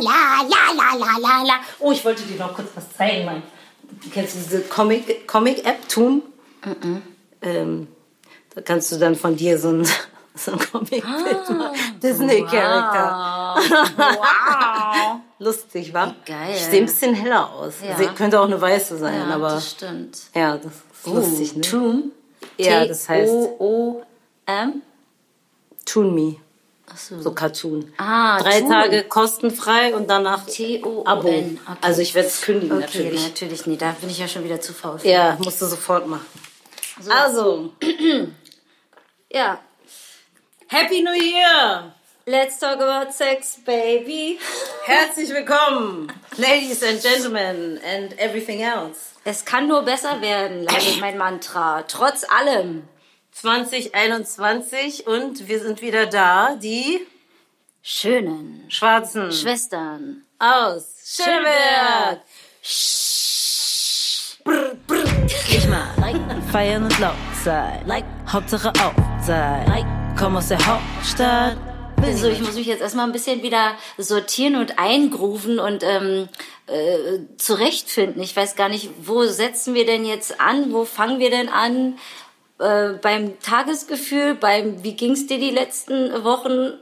la, la, la, la, la, la. Oh, ich wollte dir noch kurz was zeigen, Mann. Kennst du diese Comic-App, Comic Toon? Ähm, da kannst du dann von dir so ein, so ein Comic-Bild Ah. machen. Disney-Charakter. Wow. Lustig, wa? Geil. Ich sehe ein bisschen heller aus. Ja. Sie könnte auch eine weiße sein, ja, aber das stimmt. ja, das ist lustig, ne? Toom. Ja, das heißt- T-O-O-M. Toon Me. Achso. So Cartoon. Ah, Drei Toon. Tage kostenfrei und danach. Abo. Okay. Also ich werde es kündigen Okay, natürlich. natürlich nicht. Da bin ich ja schon wieder zu faul. Ja, musst du sofort machen. So. Also, ja. Happy New Year! Let's talk about sex, baby. Herzlich willkommen, Ladies and Gentlemen and everything else. Es kann nur besser werden, lautet mein Mantra. Trotz allem. 2021 und wir sind wieder da, die Schönen Schwarzen Schwestern. aus Schöneberg. Ich mal, like, feiern und laut sein. Like, Hauptsache auf sein. Like, komm aus der Hauptstadt. Also ich muss mich jetzt erstmal ein bisschen wieder sortieren und eingrooven und ähm, äh, zurechtfinden. Ich weiß gar nicht, wo setzen wir denn jetzt an? Wo fangen wir denn an? Äh, beim Tagesgefühl, beim wie ging's dir die letzten Wochen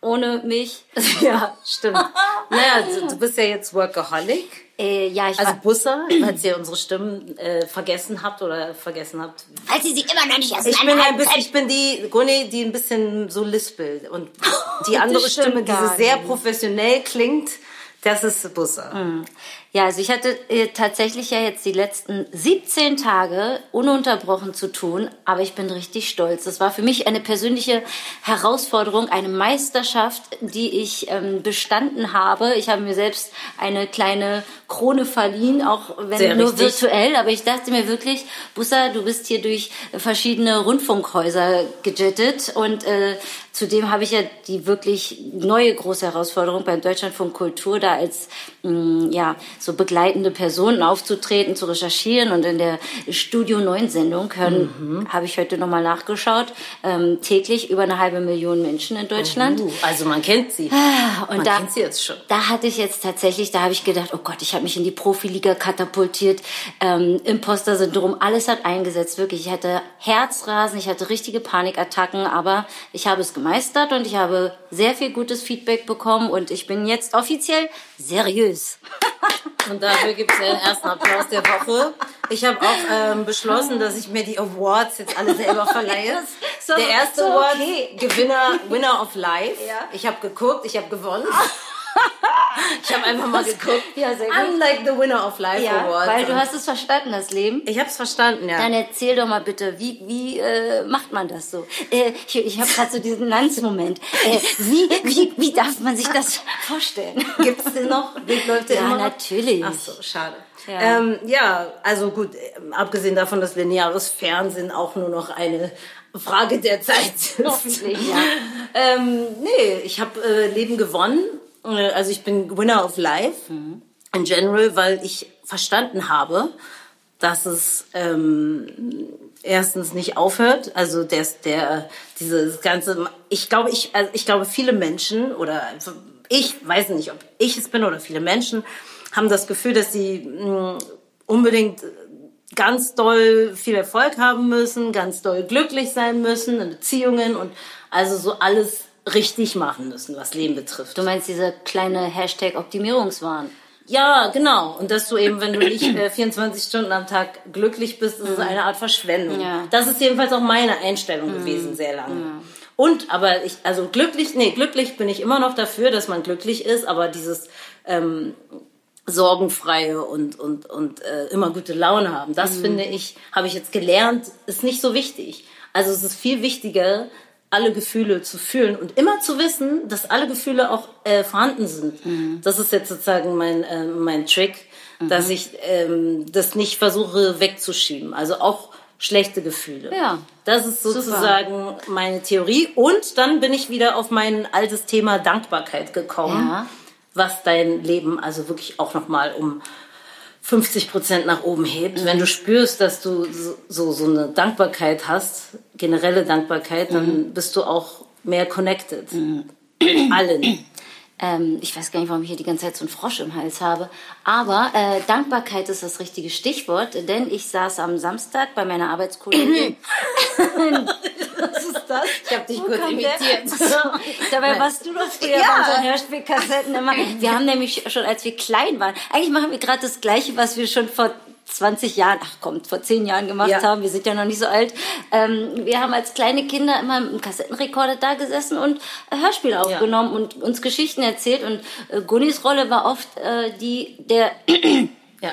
ohne mich? Ja, stimmt. naja, du, du bist ja jetzt Workaholic. Äh, ja, ich Also Busser, falls ihr unsere Stimmen äh, vergessen habt oder vergessen habt. Falls Sie sie immer noch nicht aus Ich bin ein bisschen, ich bin die Guni, die ein bisschen so lispelt und die andere Stimme, die so sehr professionell klingt, das ist Busser. Ja, also ich hatte äh, tatsächlich ja jetzt die letzten 17 Tage ununterbrochen zu tun, aber ich bin richtig stolz. Das war für mich eine persönliche Herausforderung, eine Meisterschaft, die ich ähm, bestanden habe. Ich habe mir selbst eine kleine Krone verliehen, auch wenn Sehr nur richtig. virtuell, aber ich dachte mir wirklich, Bussa, du bist hier durch verschiedene Rundfunkhäuser gejettet und äh, zudem habe ich ja die wirklich neue große Herausforderung beim Deutschlandfunk Kultur, da als mh, ja so begleitende Person aufzutreten, zu recherchieren und in der Studio 9 Sendung hören, habe ich heute nochmal nachgeschaut, ähm, täglich über eine halbe Million Menschen in Deutschland. Uh, also man kennt sie. Ah, Und man da, kennt sie jetzt schon. da hatte ich jetzt tatsächlich, da habe ich gedacht, oh Gott, ich habe mich in die Profiliga katapultiert, ähm, Imposter-Syndrom, alles hat eingesetzt, wirklich. Ich hatte Herzrasen, ich hatte richtige Panikattacken, aber ich habe es gemeistert und ich habe sehr viel gutes Feedback bekommen und ich bin jetzt offiziell seriös. Und dafür gibt es den ersten Applaus der Woche. Ich habe auch ähm, beschlossen, dass ich mir die Awards jetzt alle selber verleihe. So- der erste so Award, okay. Gewinner, Winner of Life. Ja. Ich habe geguckt, ich habe gewonnen. ich habe einfach mal geguckt. Ja, sehr gut. Unlike the Winner of Life Ja, Award. weil du hast es verstanden, das Leben. ich habe es verstanden, ja. Dann erzähl doch mal bitte, wie, wie äh, macht man das so? Äh, ich ich habe gerade so diesen Lanz-Moment. Äh, wie, wie, wie darf man sich das vorstellen? Gibt's den noch? Läuft Ja, immer noch? natürlich. Ach so, schade. Ja. Ja, ähm, ja also gut, ähm, abgesehen davon, dass lineares Fernsehen auch nur noch eine Frage der Zeit ist. Hoffentlich, ja. ähm, nee, ich habe äh, Leben gewonnen. Äh, Also ich bin Winner of Life Mhm. in general, weil ich verstanden habe, dass es ähm, erstens nicht aufhört. Also der, der dieses ganze, ich glaube, ich, also ich glaube, viele Menschen oder ich weiß nicht, ob ich es bin oder viele Menschen haben das Gefühl, dass sie mh, unbedingt ganz doll viel Erfolg haben müssen, ganz doll glücklich sein müssen in Beziehungen und also so alles richtig machen müssen, was Leben betrifft. Du meinst diese kleine Hashtag Optimierungswahn? Ja, genau. Und dass du eben, wenn du nicht äh, 24 Stunden am Tag glücklich bist, ist es eine Art Verschwendung. Ja. Das ist jedenfalls auch meine Einstellung gewesen, sehr lange. Und, aber ich, also glücklich, nee, glücklich bin ich immer noch dafür, dass man glücklich ist, aber dieses ähm, sorgenfreie und, und, und äh, immer gute Laune haben, das finde ich, habe ich jetzt gelernt, ist nicht so wichtig. Also es ist viel wichtiger, alle Gefühle zu fühlen und immer zu wissen, dass alle Gefühle auch äh, vorhanden sind. Das ist jetzt sozusagen mein, äh, mein Trick, dass ich ähm, das nicht versuche wegzuschieben. Also auch schlechte Gefühle. Ja. Das ist sozusagen meine Theorie. Und dann bin ich wieder auf mein altes Thema Dankbarkeit gekommen, Ja. was dein Leben also wirklich auch nochmal um 50 Prozent nach oben hebt. Wenn du spürst, dass du so, so, eine Dankbarkeit hast, generelle Dankbarkeit, dann bist du auch mehr connected. Mit allen. ähm, ich weiß gar nicht, warum ich hier die ganze Zeit so einen Frosch im Hals habe. Aber äh, Dankbarkeit ist das richtige Stichwort, denn ich saß am Samstag bei meiner Arbeitskollegin. Was ist das? Ich habe dich Wo kurz kommt imitiert. Dabei warst du doch früher Ja. bei unseren Hörspielkassetten immer. Wir haben nämlich schon, als wir klein waren, eigentlich machen wir gerade das Gleiche, was wir schon vor 20 Jahren, ach komm, vor 10 Jahren gemacht Ja. haben. Wir sind ja noch nicht so alt. Ähm, wir haben als kleine Kinder immer mit dem Kassettenrekorder da gesessen und äh, Hörspiele aufgenommen und uns Geschichten erzählt. Und äh, Gunnis Rolle war oft äh, die der Ja.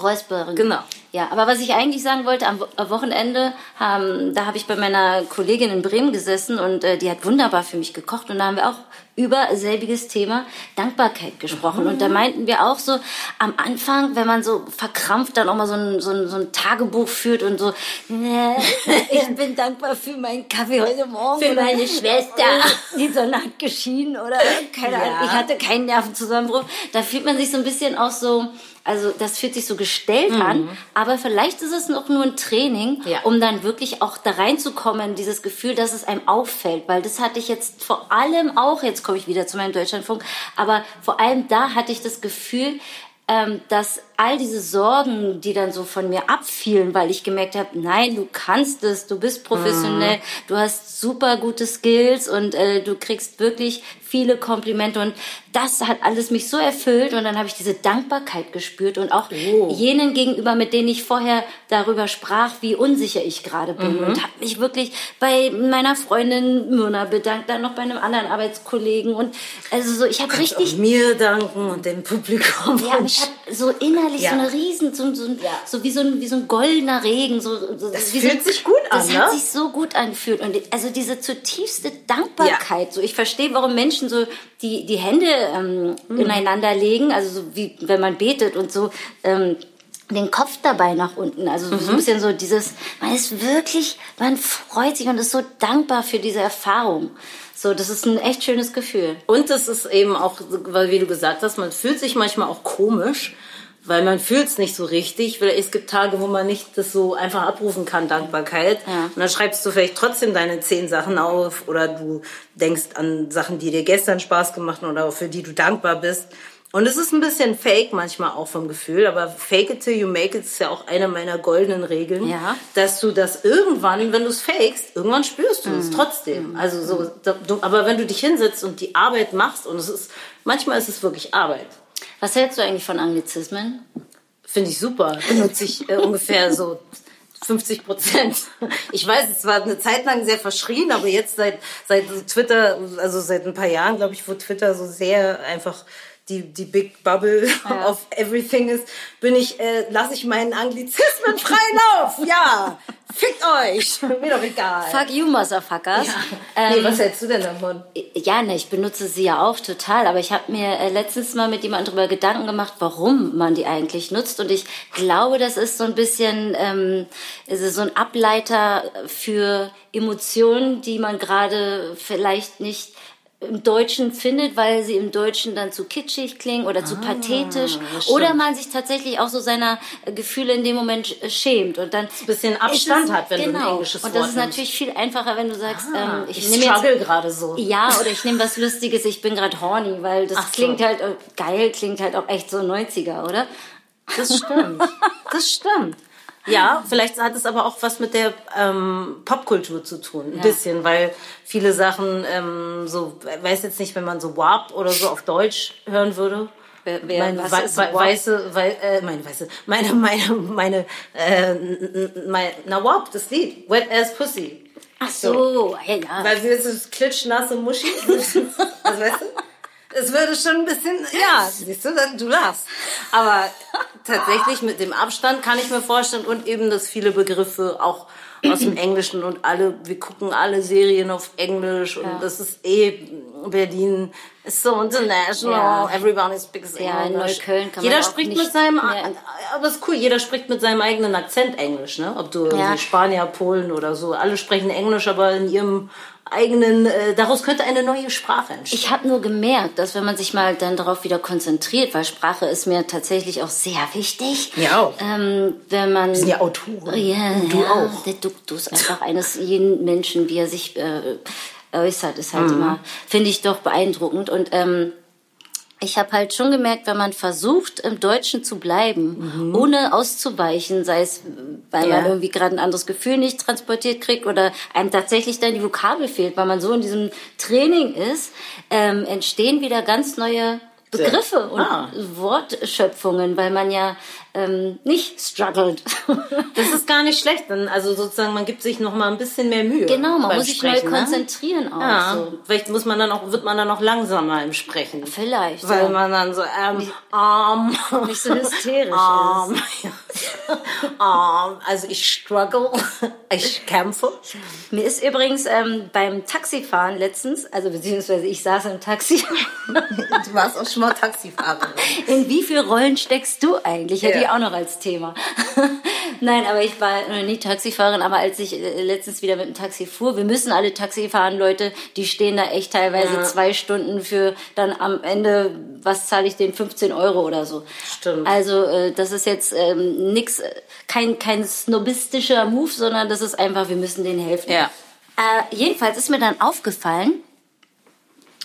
Räusperin. Genau. Ja, aber was ich eigentlich sagen wollte, am Wo- am Wochenende, ähm, da habe ich bei meiner Kollegin in Bremen gesessen und äh, die hat wunderbar für mich gekocht und da haben wir auch über selbiges Thema Dankbarkeit gesprochen. Und da meinten wir auch so, am Anfang, wenn man so verkrampft dann auch mal so ein, so ein, so ein Tagebuch führt und so, "Nee, ich bin dankbar für meinen Kaffee heute Morgen. Für meine Schwester. Die Sonne hat geschienen oder keine Ja. Ahnung, ich hatte keinen Nervenzusammenbruch. Da fühlt man sich so ein bisschen auch so, also das fühlt sich so gestellt an, aber vielleicht ist es noch nur ein Training, Ja. um dann wirklich auch da reinzukommen, dieses Gefühl, dass es einem auffällt, weil das hatte ich jetzt vor allem auch, jetzt komme ich wieder zu meinem Deutschlandfunk, aber vor allem da hatte ich das Gefühl, ähm, dass all diese Sorgen, die dann so von mir abfielen, weil ich gemerkt habe, nein, du kannst es, du bist professionell, du hast super gute Skills und äh, du kriegst wirklich viele Komplimente und das hat alles mich so erfüllt und dann habe ich diese Dankbarkeit gespürt und auch jenen gegenüber, mit denen ich vorher darüber sprach, wie unsicher ich gerade bin und habe mich wirklich bei meiner Freundin Myrna bedankt, dann noch bei einem anderen Arbeitskollegen und also so, ich habe richtig mir danken und dem Publikum. ja, ich habe so innerlich Ja. so eine riesen, so, so, Ja. so wie so ein, wie so ein goldener Regen. So, so, Das fühlt so, sich gut das an, hat ne? sich so gut angefühlt. Und also diese zutiefste Dankbarkeit. So, ich verstehe, warum Menschen so die, die Hände ähm, Mhm. ineinander legen, also so wie wenn man betet und so. Ähm, den Kopf dabei nach unten. Also so Mhm. ein bisschen so dieses, man ist wirklich, man freut sich und ist so dankbar für diese Erfahrung. So, das ist ein echt schönes Gefühl. Und es ist eben auch, weil wie du gesagt hast, man fühlt sich manchmal auch komisch, weil man fühlt es nicht so richtig. Weil es gibt Tage, wo man nicht das so einfach abrufen kann, Dankbarkeit. Ja. Und dann schreibst du vielleicht trotzdem deine zehn Sachen auf oder du denkst an Sachen, die dir gestern Spaß gemacht haben oder für die du dankbar bist. Und es ist ein bisschen fake manchmal auch vom Gefühl, aber fake it till you make it ist ja auch eine meiner goldenen Regeln, Ja. dass du das irgendwann, wenn du es fakest, irgendwann spürst du Mhm. es trotzdem. Also so, du, aber wenn du dich hinsetzt und die Arbeit machst und es ist, manchmal ist es wirklich Arbeit. Was hältst du eigentlich von Anglizismen? Finde ich super. Benutze ich äh, ungefähr so 50 Prozent. Ich weiß, es war eine Zeit lang sehr verschrien, aber jetzt seit, seit Twitter, also seit ein paar Jahren, glaube ich, wo Twitter so sehr einfach die, die Big Bubble of everything ist, bin ich, äh, lasse ich meinen Anglizismen freien Lauf. Ja, fickt euch. Mir doch egal. Fuck you, Motherfuckers. nee, Ähm, was hältst du denn davon? ja, ne, ich benutze sie ja auch total, aber ich habe mir äh, letztens mal mit jemandem darüber Gedanken gemacht, warum man die eigentlich nutzt. Und ich glaube, das ist so ein bisschen ähm, so ein Ableiter für Emotionen, die man gerade vielleicht nicht im Deutschen findet, weil sie im Deutschen dann zu kitschig klingen oder zu pathetisch das stimmt. oder man sich tatsächlich auch so seiner äh, Gefühle in dem Moment sch- schämt und dann Ein bisschen Abstand es- hat, wenn du ein genau. englisches und das Wort ist natürlich viel einfacher, wenn du sagst, ähm, ich, Ich nehme struggle gerade so. ja, oder ich nehme was Lustiges, ich bin gerade horny, weil das Ach so. klingt halt, äh, geil klingt halt auch echt so 90er, oder? Das stimmt. Das stimmt. Ja, vielleicht hat es aber auch was mit der ähm, Popkultur zu tun, ein bisschen, weil viele Sachen ähm, so, weiß jetzt nicht, wenn man so Warp oder so auf Deutsch hören würde. Wer- wer- meine was ist Warp? weiße, wei äh, meine weiße, meine, meine, meine, äh, n- n- mein, na Warp, das Lied, Wet Ass Pussy. Ach so, ja, ja. Weil sie ist das klitschnasse Muschi. also, weißt du? Es würde schon ein bisschen, ja, siehst du, dann- du lachst. Aber tatsächlich mit dem Abstand kann ich mir vorstellen und eben, dass viele Begriffe auch aus dem Englischen und alle, wir gucken alle Serien auf Englisch und das ist eh, Berlin ist so international, Ja. everybody speaks Ja, in English. Neukölln kann man Jeder auch spricht mit seinem, mehr- aber es ist cool, jeder spricht mit seinem eigenen Akzent Englisch, ne? Ob du Ja. Spanier, Polen oder so, alle sprechen Englisch, aber in ihrem eigenen, äh, daraus könnte eine neue Sprache entstehen. Ich habe nur gemerkt, dass wenn man sich mal dann darauf wieder konzentriert, weil Sprache ist mir tatsächlich auch sehr wichtig. Mir auch. Ähm, wenn man Wir sind ja Autoren. Ja, Und du ja, auch. Der Duktus einfach eines jeden Menschen, wie er sich äh, äußert, ist halt Mhm. immer, finde ich doch beeindruckend. Und ähm, ich habe halt schon gemerkt, wenn man versucht, im Deutschen zu bleiben, ohne auszuweichen, sei es, weil Ja. man irgendwie gerade ein anderes Gefühl nicht transportiert kriegt oder einem tatsächlich dann die Vokabel fehlt, weil man so in diesem Training ist, ähm, entstehen wieder ganz neue Begriffe und Ah. Wortschöpfungen, weil man ja ähm, nicht struggelt. Das ist gar nicht schlecht, dann, also sozusagen, man gibt sich noch mal ein bisschen mehr Mühe. genau, man muss sich neu Sprechen, ne? konzentrieren auch. Ja, So. vielleicht muss man dann auch, wird man dann auch langsamer im Sprechen. Vielleicht. Weil ja. man dann so, ähm, arm. nicht so hysterisch arm. ist. Arm. Also ich struggle. Ich kämpfe. Mir ist übrigens ähm, beim Taxifahren letztens, also beziehungsweise ich saß im Taxi, Du warst auch schon mal Taxifahrerin. in wie viel Rollen steckst du eigentlich? Hätte Ja. ich auch noch als Thema. Nein, aber ich war noch nie Taxifahrerin, aber als ich äh, letztens wieder mit dem Taxi fuhr, wir müssen alle Taxi fahren, Leute, die stehen da echt teilweise Ja. zwei Stunden für dann am Ende, was zahle ich denen, 15 Euro oder so. Stimmt. Also äh, das ist jetzt ähm, nix, äh, kein, kein snobistischer Move, sondern das ist einfach, wir müssen denen helfen. Ja. Äh, jedenfalls ist mir dann aufgefallen,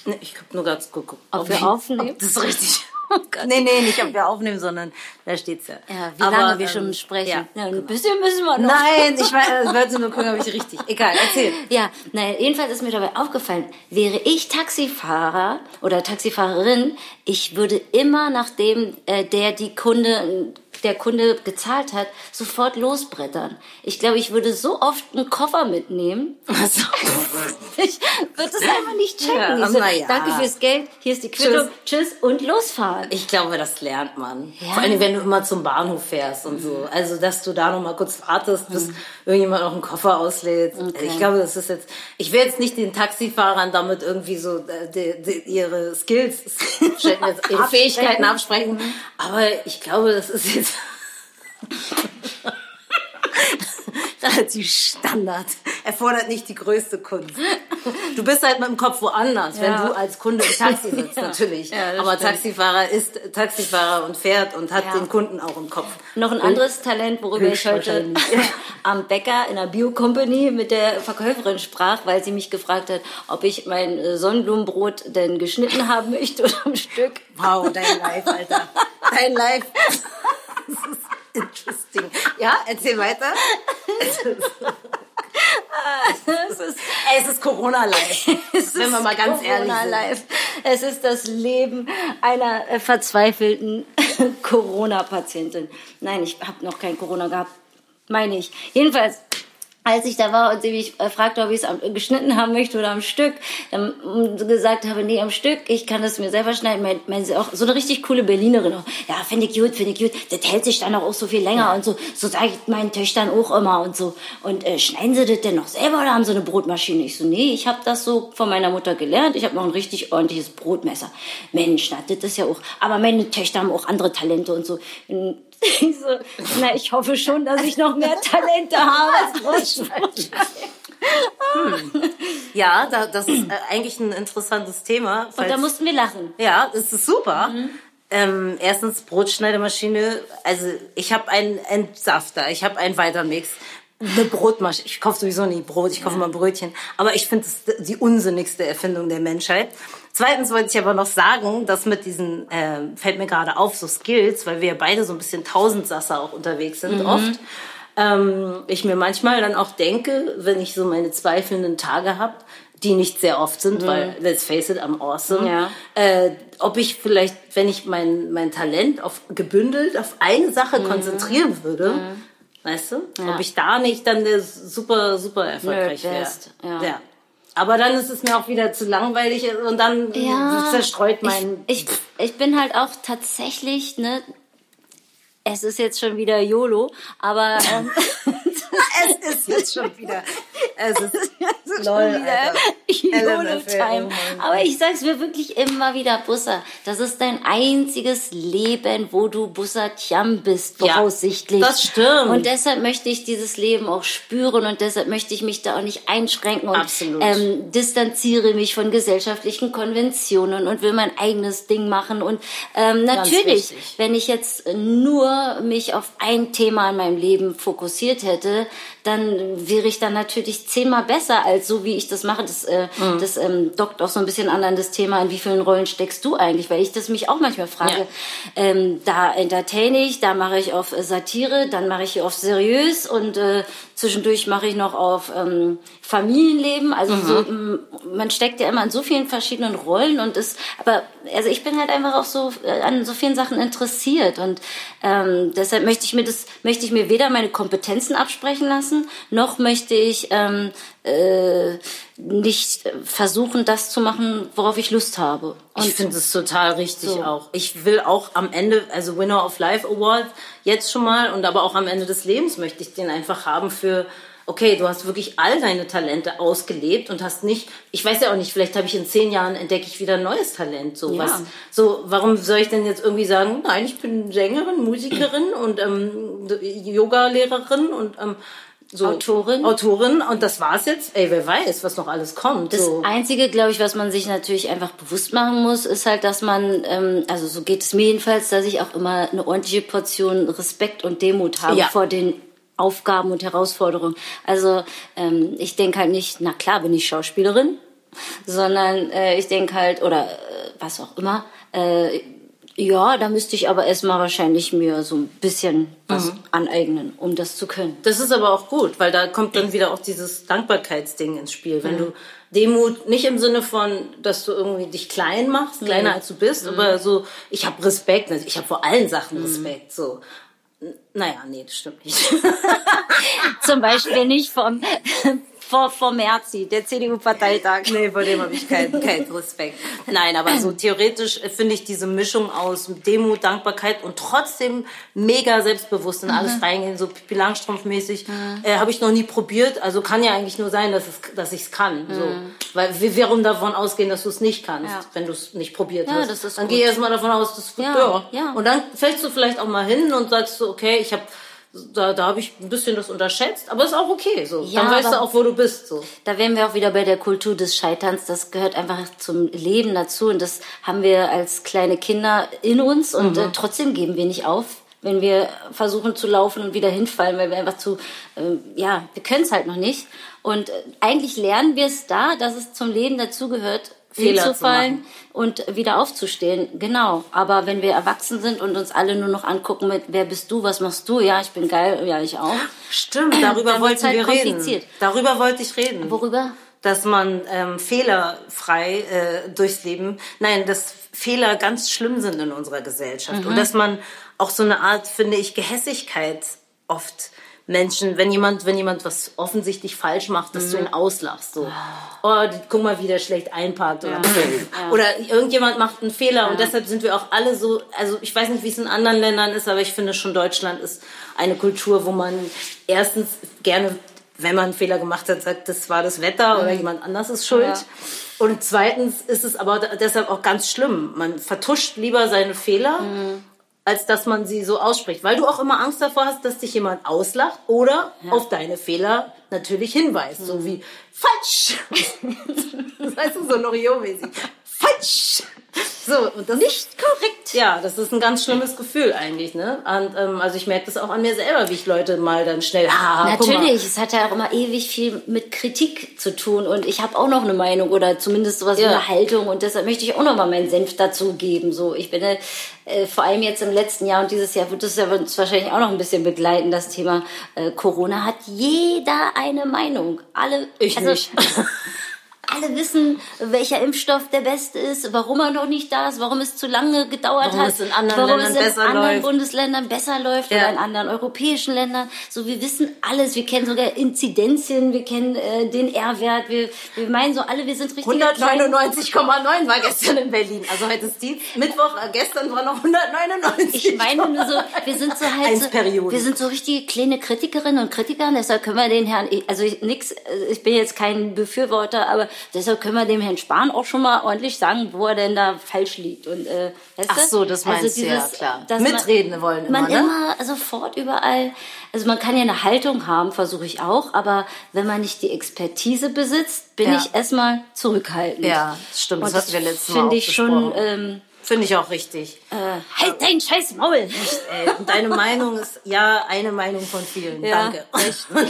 Nee, Ich hab nur ganz geguckt. Ob wir aufnehmen? Ob das richtig. nee, nee, nicht ob wir aufnehmen, sondern da steht's ja. ja, wie Aber, lange wir ähm, schon sprechen. Ja. Ja, ein bisschen müssen wir noch. Nein, ich weiß- ich wollte nur gucken, ob ich richtig. Egal, erzähl. Ja, naja, jedenfalls ist mir dabei aufgefallen, wäre ich Taxifahrer oder Taxifahrerin, ich würde immer, nachdem äh, der die Kunde, der Kunde gezahlt hat, sofort losbrettern. Ich glaube, ich würde so oft einen Koffer mitnehmen. Also, Ich würde es einfach nicht checken. Ja, so, ja. Danke fürs Geld, hier ist die Quittung, tschüss, und losfahren. ich glaube, das lernt man. Ja. Vor allem, wenn du immer zum Bahnhof fährst und so. Also, dass du da noch mal kurz wartest, bis irgendjemand noch einen Koffer auslädt. Ich glaube, das ist jetzt, ich will jetzt nicht den Taxifahrern damit irgendwie so äh, die, die, ihre Skills, ihre Fähigkeiten absprechen. Aber ich glaube, das ist jetzt relativ Standard. Erfordert nicht die größte Kunst. Du bist halt mit dem Kopf woanders, wenn Ja. du als Kunde im Taxi sitzt, natürlich. Ja, das Aber stimmt. Taxifahrer ist Taxifahrer und fährt und hat Ja. den Kunden auch im Kopf. Noch ein anderes Talent, worüber ich heute am Bäcker in der Bio-Company mit der Verkäuferin sprach, weil sie mich gefragt hat, ob ich mein äh, Sonnenblumenbrot denn geschnitten haben möchte oder am Stück. Wow, dein Life, Alter. Dein Life. Interesting. Ja, erzähl weiter. Es ist, es ist Corona-Life. Wenn wir mal ganz ehrlich sind. Es ist das Leben einer äh, verzweifelten Corona-Patientin. Nein, ich habe noch kein Corona gehabt. Meine ich. Jedenfalls, als ich da war und sie mich äh, fragte, ob ich es geschnitten haben möchte oder am Stück, dann mm, gesagt habe, nee, am Stück, ich kann das mir selber schneiden, mein, sie auch so eine richtig coole Berlinerin auch. Ja, finde ich gut, finde ich gut. Das hält sich dann auch so viel länger und so. So sage ich meinen Töchtern auch immer und so. Und äh, schneiden sie das denn noch selber oder haben sie eine Brotmaschine? Ich so, nee, ich habe das so von meiner Mutter gelernt. Ich habe noch ein richtig ordentliches Brotmesser. Mensch, na, das ist ja auch. Aber meine Töchter haben auch andere Talente und so. Und ich so, na, ich hoffe schon, dass ich noch mehr Talente habe als Brotschneiden. Ja, da, das ist äh, eigentlich ein interessantes Thema. Und da mussten wir lachen. Ja, das ist super. Mhm. Ähm, erstens Brotschneidemaschine. Also ich habe einen Entsafter, ich habe einen Weitermix, eine Brotmaschine. Ich kaufe sowieso nie Brot, ich kaufe immer Brötchen. Aber ich finde es die unsinnigste Erfindung der Menschheit. Zweitens wollte ich aber noch sagen, dass mit diesen, äh, fällt mir gerade auf, so Skills, weil wir ja beide so ein bisschen Tausendsasser auch unterwegs sind Mhm. oft. Ähm, ich mir manchmal dann auch denke, wenn ich so meine zweifelnden Tage habe, die nicht sehr oft sind, weil, let's face it, I'm awesome, Mhm. Ja. äh, ob ich vielleicht, wenn ich mein, mein Talent auf, gebündelt auf eine Sache konzentrieren würde, weißt du, Mhm. Ja. ob ich da nicht dann der super, super erfolgreich wäre. wärst, ja. Aber dann ist es mir auch wieder zu langweilig und dann Ja, zerstreut mein... Ich, ich, ich bin halt auch tatsächlich, ne, es ist jetzt schon wieder YOLO, aber ähm, es ist jetzt schon wieder... Es ist schon lol, wieder Alter. YOLO-Time. Oh Aber ich sag's mir wirklich immer wieder, Bussa, das ist dein einziges Leben, wo du Bussa Tjam bist, Ja, voraussichtlich. das stimmt. Und deshalb möchte ich dieses Leben auch spüren und deshalb möchte ich mich da auch nicht einschränken und Absolut. Ähm, distanziere mich von gesellschaftlichen Konventionen und will mein eigenes Ding machen. Und ähm, natürlich, wenn ich jetzt nur mich auf ein Thema in meinem Leben fokussiert hätte, 就是 dann wäre ich dann natürlich zehnmal besser als so, wie ich das mache. Das, äh, mhm. das ähm, dockt auch so ein bisschen an an das Thema, in wie vielen Rollen steckst du eigentlich? Weil ich das mich auch manchmal frage. Ja. Ähm, da entertain ich, da mache ich auf Satire, dann mache ich auf seriös und äh, zwischendurch mache ich noch auf ähm, Familienleben. Also mhm. so, man steckt ja immer in so vielen verschiedenen Rollen und ist, aber also ich bin halt einfach auch so äh, an so vielen Sachen interessiert und ähm, deshalb möchte ich mir das, möchte ich mir weder meine Kompetenzen absprechen lassen, noch möchte ich ähm, äh, nicht versuchen, das zu machen, worauf ich Lust habe. Und ich finde es total richtig so. auch. Ich will auch am Ende, also Winner of Life Award jetzt schon mal und aber auch am Ende des Lebens möchte ich den einfach haben für okay, du hast wirklich all deine Talente ausgelebt und hast nicht, ich weiß ja auch nicht, vielleicht habe ich in zehn Jahren entdecke ich wieder ein neues Talent. So, ja. was, so, warum soll ich denn jetzt irgendwie sagen, nein, ich bin Sängerin, Musikerin und ähm, Yoga-Lehrerin und ähm, so Autorin. Autorin und das war's jetzt. Ey, wer weiß, was noch alles kommt. Das so. Einzige, glaube ich, was man sich natürlich einfach bewusst machen muss, ist halt, dass man, ähm, also so geht es mir jedenfalls, dass ich auch immer eine ordentliche Portion Respekt und Demut habe ja. vor den Aufgaben und Herausforderungen. Also ähm, ich denke halt nicht, na klar bin ich Schauspielerin, sondern äh, ich denke halt, oder äh, was auch immer, äh, ja, da müsste ich aber erstmal wahrscheinlich mir so ein bisschen was mhm. aneignen, um das zu können. Das ist aber auch gut, weil da kommt dann wieder auch dieses Dankbarkeitsding ins Spiel. Wenn mhm. du Demut nicht im Sinne von, dass du irgendwie dich klein machst, mhm. kleiner als du bist, aber so, ich habe Respekt, also ich habe vor allen Sachen mhm. Respekt, so. Naja, nee, das stimmt nicht. Zum Beispiel nicht vom, vor, vor Merzi, der CDU-Parteitag. Nee, vor dem habe ich keinen kein Respekt. Nein, aber so theoretisch finde ich diese Mischung aus Demut, Dankbarkeit und trotzdem mega selbstbewusst in alles mhm. reingehen, so Pippi Langstrumpf-mäßig, mhm. äh, habe ich noch nie probiert. Also kann ja eigentlich nur sein, dass, es, dass ich es kann. Mhm. So. Weil wir warum davon ausgehen, dass du es nicht kannst, ja. wenn du es nicht probiert ja, hast. Das ist dann gut. geh erst mal davon aus, dass ja, ja. ja. Und dann fällst du vielleicht auch mal hin und sagst so, okay, ich habe da, da habe ich ein bisschen das unterschätzt, aber ist auch okay. So. Ja, Dann weißt du auch, wo du bist. So. Da wären wir auch wieder bei der Kultur des Scheiterns. Das gehört einfach zum Leben dazu und das haben wir als kleine Kinder in uns und mhm. äh, trotzdem geben wir nicht auf, wenn wir versuchen zu laufen und wieder hinfallen, weil wir einfach zu, äh, ja, wir können es halt noch nicht. Und äh, eigentlich lernen wir es da, dass es zum Leben dazugehört, hinzufallen und wieder aufzustehen. Genau. Aber wenn wir erwachsen sind und uns alle nur noch angucken mit, wer bist du, was machst du? Ja, ich bin geil, ja, ich auch. Stimmt, darüber wollten halt wir reden. Darüber wollte ich reden. Worüber? Dass man ähm, fehlerfrei äh, durchs Leben, nein, dass Fehler ganz schlimm sind in unserer Gesellschaft mhm. und dass man auch so eine Art, finde ich, Gehässigkeit oft Menschen, wenn jemand, wenn jemand was offensichtlich falsch macht, dass mhm. du ihn auslachst. So, oh, guck mal, wie der schlecht einparkt. Oder, ja. oder irgendjemand macht einen Fehler ja. und deshalb sind wir auch alle so, also ich weiß nicht, wie es in anderen Ländern ist, aber ich finde schon Deutschland ist eine Kultur, wo man erstens gerne, wenn man einen Fehler gemacht hat, sagt, das war das Wetter mhm. oder jemand anders ist schuld. Und zweitens ist es aber deshalb auch ganz schlimm. Man vertuscht lieber seine Fehler mhm als dass man sie so ausspricht, weil du auch immer Angst davor hast, dass dich jemand auslacht oder ja. auf deine Fehler natürlich hinweist, mhm. so wie falsch. das heißt so Loriot-mäßig. Falsch. So, und das nicht korrekt. Ja, das ist ein ganz schlimmes Gefühl eigentlich, ne? Und, ähm, also ich merke das auch an mir selber, wie ich Leute mal dann schnell. Ha, Natürlich, es hat ja auch immer ewig viel mit Kritik zu tun und ich habe auch noch eine Meinung oder zumindest sowas ja. wie eine Haltung und deshalb möchte ich auch noch mal meinen Senf dazu geben. So, ich bin äh, vor allem jetzt im letzten Jahr und dieses Jahr wird das ja uns wahrscheinlich auch noch ein bisschen begleiten. Das Thema äh, Corona hat jeder eine Meinung. Alle. Ich also, nicht. alle wissen, welcher Impfstoff der beste ist, warum er noch nicht da ist, warum es zu lange gedauert warum hat, es in anderen warum Ländern es in anderen läuft. Bundesländern besser läuft ja. oder in anderen europäischen Ländern. So, wir wissen alles. Wir kennen sogar Inzidenzien, wir kennen äh, den R-Wert. Wir, wir meinen so alle, wir sind richtig. 199,9 war gestern in Berlin. Also heute ist die Mittwoch, äh, gestern war noch 199. Ich meine nur so, wir sind so halt so, wir sind so richtige kleine Kritikerinnen und Kritiker. Deshalb können wir den Herrn, also ich, nix, äh, ich bin jetzt kein Befürworter, aber Deshalb können wir dem Herrn Spahn auch schon mal ordentlich sagen, wo er denn da falsch liegt. Und, äh, Ach so, das meinst also dieses, du, ja, klar. Mitreden man, wollen immer, Man ne? immer sofort überall, also man kann ja eine Haltung haben, versuche ich auch, aber wenn man nicht die Expertise besitzt, bin ja. ich erstmal zurückhaltend. Ja, stimmt, das, das hatten wir letztes Mal Finde ich schon... Ähm, Finde ich auch richtig. Äh, halt dein scheiß Maul. Echt, ey. Und deine Meinung ist ja eine Meinung von vielen. Ja, Danke.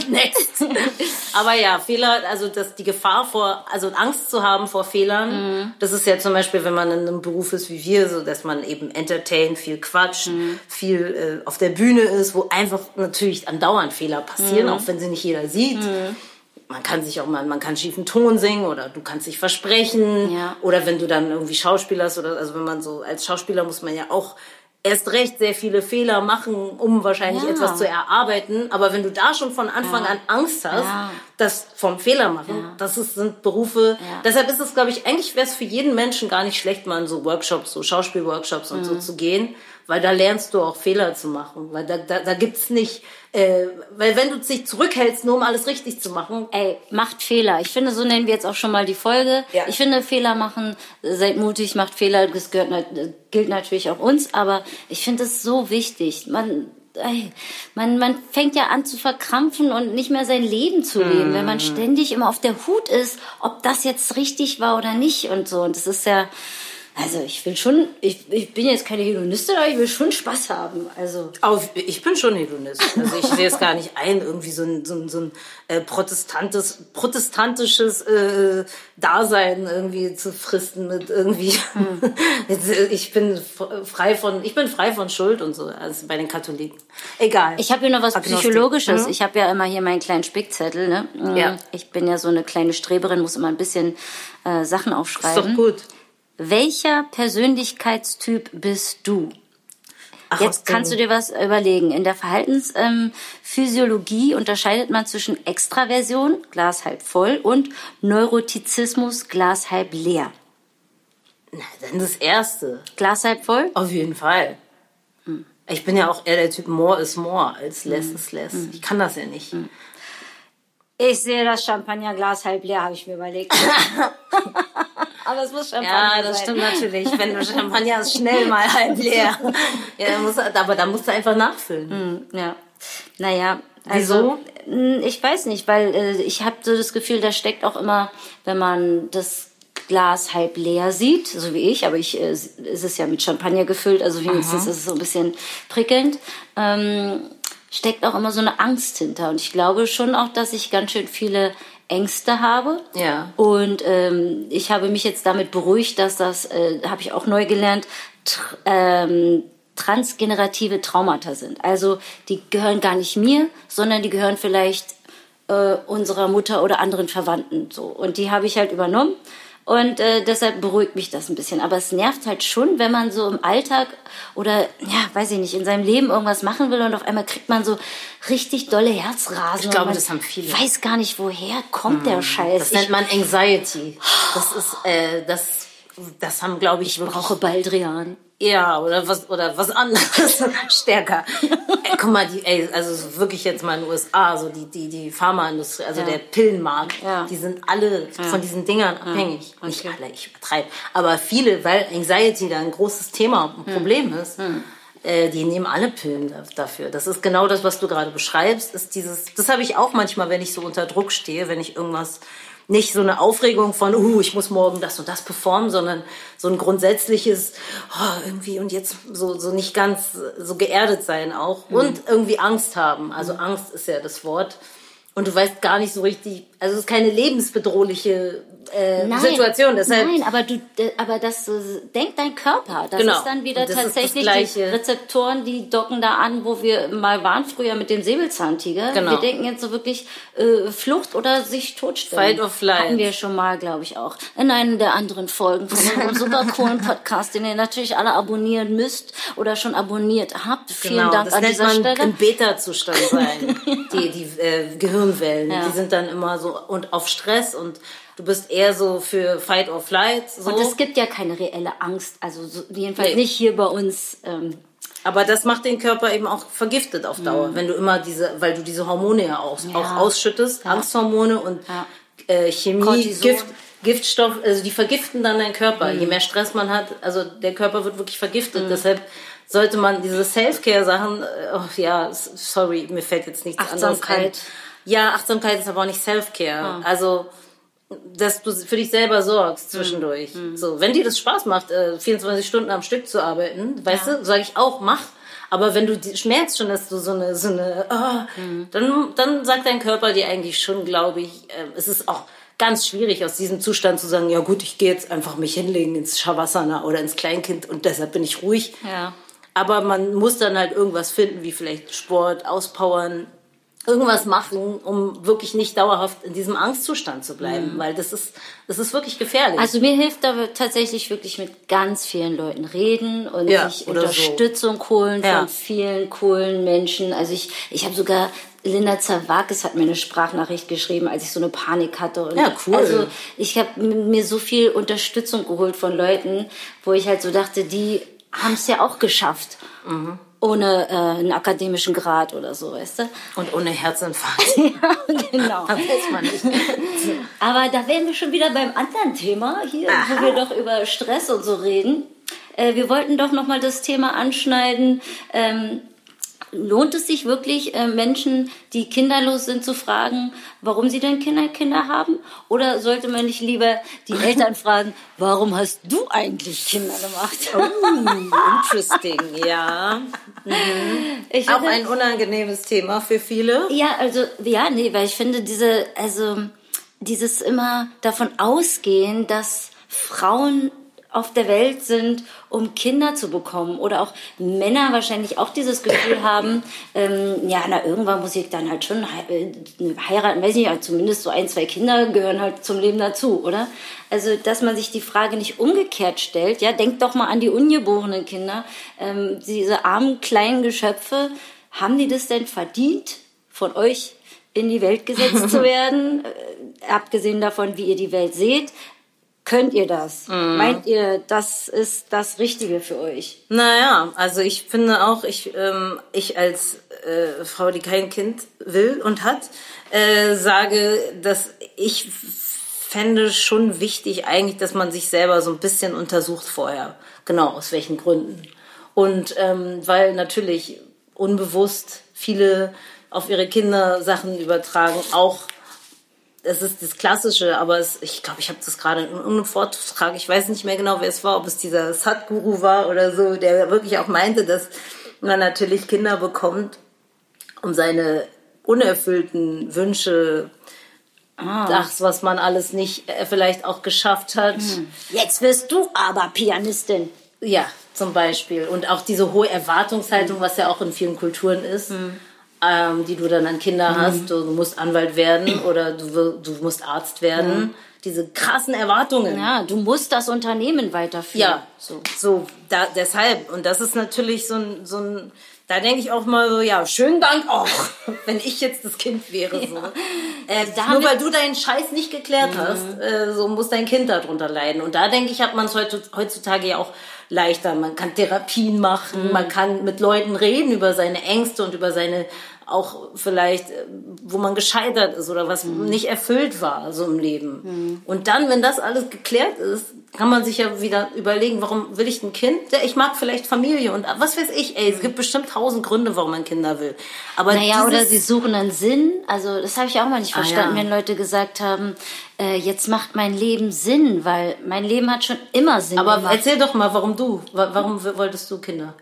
Next. Aber ja, Fehler, also dass die Gefahr vor, also Angst zu haben vor Fehlern, das ist ja zum Beispiel, wenn man in einem Beruf ist wie wir, so dass man eben entertain, viel quatscht, viel äh, auf der Bühne ist, wo einfach natürlich andauernd Fehler passieren, auch wenn sie nicht jeder sieht. Man kann sich auch mal, man kann schiefen Ton singen oder du kannst dich versprechen. Ja. Oder wenn du dann irgendwie Schauspielerst oder, also wenn man so, als Schauspieler muss man ja auch erst recht sehr viele Fehler machen, um wahrscheinlich Ja. etwas zu erarbeiten. Aber wenn du da schon von Anfang an Angst hast, Ja. das vom Fehler machen, das ist, sind Berufe. Ja. Deshalb ist es, glaube ich, eigentlich wäre es für jeden Menschen gar nicht schlecht, mal in so Workshops, so Schauspielworkshops und Mhm. so zu gehen, weil da lernst du auch Fehler zu machen. Weil da, da, da gibt's nicht, äh, weil wenn du dich zurückhältst, nur um alles richtig zu machen, Ey, macht Fehler. Ich finde, so nennen wir jetzt auch schon mal die Folge. Ja. Ich finde, Fehler machen, seid mutig, macht Fehler, das gehört, gilt natürlich auch uns, aber ich finde es so wichtig. Man, ey, man, man fängt ja an zu verkrampfen und nicht mehr sein Leben zu leben, wenn man ständig immer auf der Hut ist, ob das jetzt richtig war oder nicht und so. Und das ist ja, also ich will schon, ich, ich bin jetzt keine Hedonistin, aber ich will schon Spaß haben. Also Auf, ich bin schon Hedonist. Also ich sehe es gar nicht ein, irgendwie so ein, so ein, so ein äh, protestantes, protestantisches äh, Dasein irgendwie zu fristen mit irgendwie. Jetzt, äh, ich bin frei von, ich bin frei von Schuld und so, also bei den Katholiken. Egal. Ich habe hier noch was Agnostik. Psychologisches. Mhm. Ich habe ja immer hier meinen kleinen Spickzettel. Ne? Mm, Ja. Ich bin ja so eine kleine Streberin, muss immer ein bisschen äh, Sachen ist doch aufschreiben. gut. Welcher Persönlichkeitstyp bist du? Ach, Jetzt kannst du dir was überlegen. In der Verhaltensphysiologie ähm, unterscheidet man zwischen Extraversion, Glas halb voll, und Neurotizismus, Glas halb leer. Na, dann das Erste. Glas halb voll? Auf jeden Fall. Ich bin ja auch eher der Typ more is more als less is less. Ich kann das ja nicht. Ich sehe das Champagnerglas halb leer, habe ich mir überlegt. Aber es muss Champagner Ja, das sein. stimmt natürlich. Wenn du Champagner ist schnell mal halb leer. Ja, dann musst, aber da musst du einfach nachfüllen. Ja. Naja, also mh, ich weiß nicht, weil äh, ich habe so das Gefühl, da steckt auch immer, wenn man das Glas halb leer sieht, so wie ich, aber ich, äh, es ist ja mit Champagner gefüllt, also wenigstens ist es so ein bisschen prickelnd, ähm, steckt auch immer so eine Angst hinter. Und ich glaube schon auch, dass ich ganz schön viele Ängste habe. Ja. Und ähm, ich habe mich jetzt damit beruhigt, dass das, äh, habe ich auch neu gelernt, tr ähm, transgenerative Traumata sind. Also die gehören gar nicht mir, sondern die gehören vielleicht äh, unserer Mutter oder anderen Verwandten. So. Und die habe ich halt übernommen. Und äh, deshalb beruhigt mich das ein bisschen. Aber es nervt halt schon, wenn man so im Alltag oder, ja, weiß ich nicht, in seinem Leben irgendwas machen will und auf einmal kriegt man so richtig dolle Herzrasen. Ich glaube, das haben viele. weiß gar nicht, woher kommt der Scheiß. Das nennt man Anxiety. Das ist, äh, das, das haben, glaube ich, ich brauche Baldrian. Ja, oder was, oder was anderes. Stärker. ey, guck mal, die, ey, also so wirklich jetzt mal in den USA, so die, die, die Pharmaindustrie, also Ja. der Pillenmarkt, Ja. die sind alle von diesen Dingern abhängig. Nicht okay. alle, ich übertreibe. Aber viele, weil Anxiety da ein großes Thema, ein Problem ist, äh, die nehmen alle Pillen da- dafür. Das ist genau das, was du gerade beschreibst, ist dieses, das habe ich auch manchmal, wenn ich so unter Druck stehe, wenn ich irgendwas nicht so eine Aufregung von, uh, ich muss morgen das und das performen, sondern so ein grundsätzliches, oh, irgendwie und jetzt so, so nicht ganz so geerdet sein auch und irgendwie Angst haben. Also Angst ist ja das Wort. Und du weißt gar nicht so richtig, also es ist keine lebensbedrohliche äh, Situation. Deshalb, nein, aber du, aber das äh, denkt dein Körper. Das Genau. ist dann wieder tatsächlich die. Rezeptoren, die docken da an, wo wir mal waren früher mit dem Säbelzahntiger. Genau. Wir denken jetzt so wirklich äh, Flucht oder sich totstellen. Fight or flight. Hatten wir schon mal, glaube ich, auch. In einer der anderen Folgen von unserem super coolen Podcast, den ihr natürlich alle abonnieren müsst oder schon abonniert habt. Vielen genau, Dank das an nennt dieser man Stelle. im Beta-Zustand sein. die die äh, Gehirnwellen, Ja. die sind dann immer so und auf Stress und du bist eher so für Fight or Flight. So. Und es gibt ja keine reelle Angst, also so, jedenfalls Nee. nicht hier bei uns. Ähm, Aber das macht den Körper eben auch vergiftet auf Dauer, wenn du immer diese, weil du diese Hormone ja auch, auch ausschüttest, Angsthormone und Ja. äh, Chemie, Cortison. Gift, Giftstoff, also die vergiften dann deinen Körper. Je mehr Stress man hat, also der Körper wird wirklich vergiftet. Deshalb sollte man diese Self-Care-Sachen, äh, oh, ja, sorry, mir fällt jetzt nichts anderes ein. Ja, Achtsamkeit ist aber auch nicht Self-Care. Also dass du für dich selber sorgst zwischendurch. Mhm. So, wenn dir das Spaß macht, äh, 24 Stunden am Stück zu arbeiten, weißt du, sage ich auch, mach. Aber wenn du die- merkst schon, dass du so eine, so eine, ah, Mhm. dann, dann sagt dein Körper dir eigentlich schon, glaube ich, äh, es ist auch ganz schwierig aus diesem Zustand zu sagen, ja gut, ich gehe jetzt einfach mich hinlegen ins Shavasana oder ins Kleinkind und deshalb bin ich ruhig. Ja. Aber man muss dann halt irgendwas finden, wie vielleicht Sport, Auspowern, irgendwas machen, um wirklich nicht dauerhaft in diesem Angstzustand zu bleiben, weil das ist, das ist wirklich gefährlich. Mhm. Also mir hilft da tatsächlich wirklich mit ganz vielen Leuten reden und Ja, sich oder so. Unterstützung holen Ja. von vielen coolen Menschen. Also ich, ich habe sogar Linda Zawakis hat mir eine Sprachnachricht geschrieben, als ich so eine Panik hatte. Und Ja, cool. Also ich habe mir so viel Unterstützung geholt von Leuten, wo ich halt so dachte, die haben es ja auch geschafft. Mhm. Ohne äh, einen akademischen Grad oder so, weißt du? und ohne Herzinfarkt. Ja, genau. Das weiß man nicht. Aber da wären wir schon wieder beim anderen Thema hier, wo wir doch über Stress und so reden. Äh, wir wollten doch noch mal das Thema anschneiden. Ähm, lohnt es sich wirklich, äh, Menschen, die kinderlos sind, zu fragen, warum sie denn Kinder, Kinder haben? Oder sollte man nicht lieber die Eltern fragen, warum hast du eigentlich Kinder gemacht? Uh, interesting, ja. Ich Auch finde- ein unangenehmes Thema für viele. Ja, also, ja, nee, weil ich finde, diese, also, dieses immer davon ausgehen, dass Frauen auf der Welt sind, um Kinder zu bekommen. Oder auch Männer wahrscheinlich auch dieses Gefühl haben, ähm, ja, na, irgendwann muss ich dann halt schon äh, heiraten, weiß nicht, aber zumindest so ein, zwei Kinder gehören halt zum Leben dazu, oder? Also, dass man sich die Frage nicht umgekehrt stellt, ja, denkt doch mal an die ungeborenen Kinder, ähm, diese armen kleinen Geschöpfe, haben die das denn verdient, von euch in die Welt gesetzt zu werden? Äh, abgesehen davon, wie ihr die Welt seht, könnt ihr das? Meint ihr, das ist das Richtige für euch? Naja, also ich finde auch, ich, ähm, ich als äh, Frau, die kein Kind will und hat, äh, sage, dass ich fände schon wichtig eigentlich, dass man sich selber so ein bisschen untersucht vorher. Genau, aus welchen Gründen. Und ähm, weil natürlich unbewusst viele auf ihre Kinder Sachen übertragen, auch es ist das Klassische, aber es, ich glaube, ich habe das gerade in irgendeinem Vortrag, ich weiß nicht mehr genau, wer es war, ob es dieser Sadhguru war oder so, der wirklich auch meinte, dass man natürlich Kinder bekommt, um seine unerfüllten Wünsche, das, was man alles nicht äh, vielleicht auch geschafft hat, Jetzt wirst du aber Pianistin. ja, zum Beispiel. Und auch diese hohe Erwartungshaltung, was ja auch in vielen Kulturen ist, ähm, die du dann an Kinder hast. Du musst Anwalt werden oder du, du musst Arzt werden. Diese krassen Erwartungen. Ja, du musst das Unternehmen weiterführen. Ja, so, so da, deshalb. Und das ist natürlich so ein, so ein, da denke ich auch mal so, ja, schönen Dank auch, wenn ich jetzt das Kind wäre. So. Äh, nur weil du deinen Scheiß nicht geklärt hast, äh, so muss dein Kind darunter leiden. Und da denke ich, hat man es heutzutage ja auch leichter. Man kann Therapien machen, man kann mit Leuten reden über seine Ängste und über seine auch vielleicht, äh, wo man gescheitert ist oder was nicht erfüllt war so im Leben. Und dann, wenn das alles geklärt ist, kann man sich ja wieder überlegen, warum will ich ein Kind? Ja, Ich mag vielleicht Familie und was weiß ich, ey, es gibt bestimmt tausend Gründe, warum man Kinder will. Aber Naja, oder sie suchen einen Sinn. Also das habe ich auch mal nicht Ah, verstanden, ja. wenn Leute gesagt haben, äh, jetzt macht mein Leben Sinn, weil mein Leben hat schon immer Sinn Aber gemacht. erzähl doch mal, warum du? Wa- Warum wolltest du Kinder?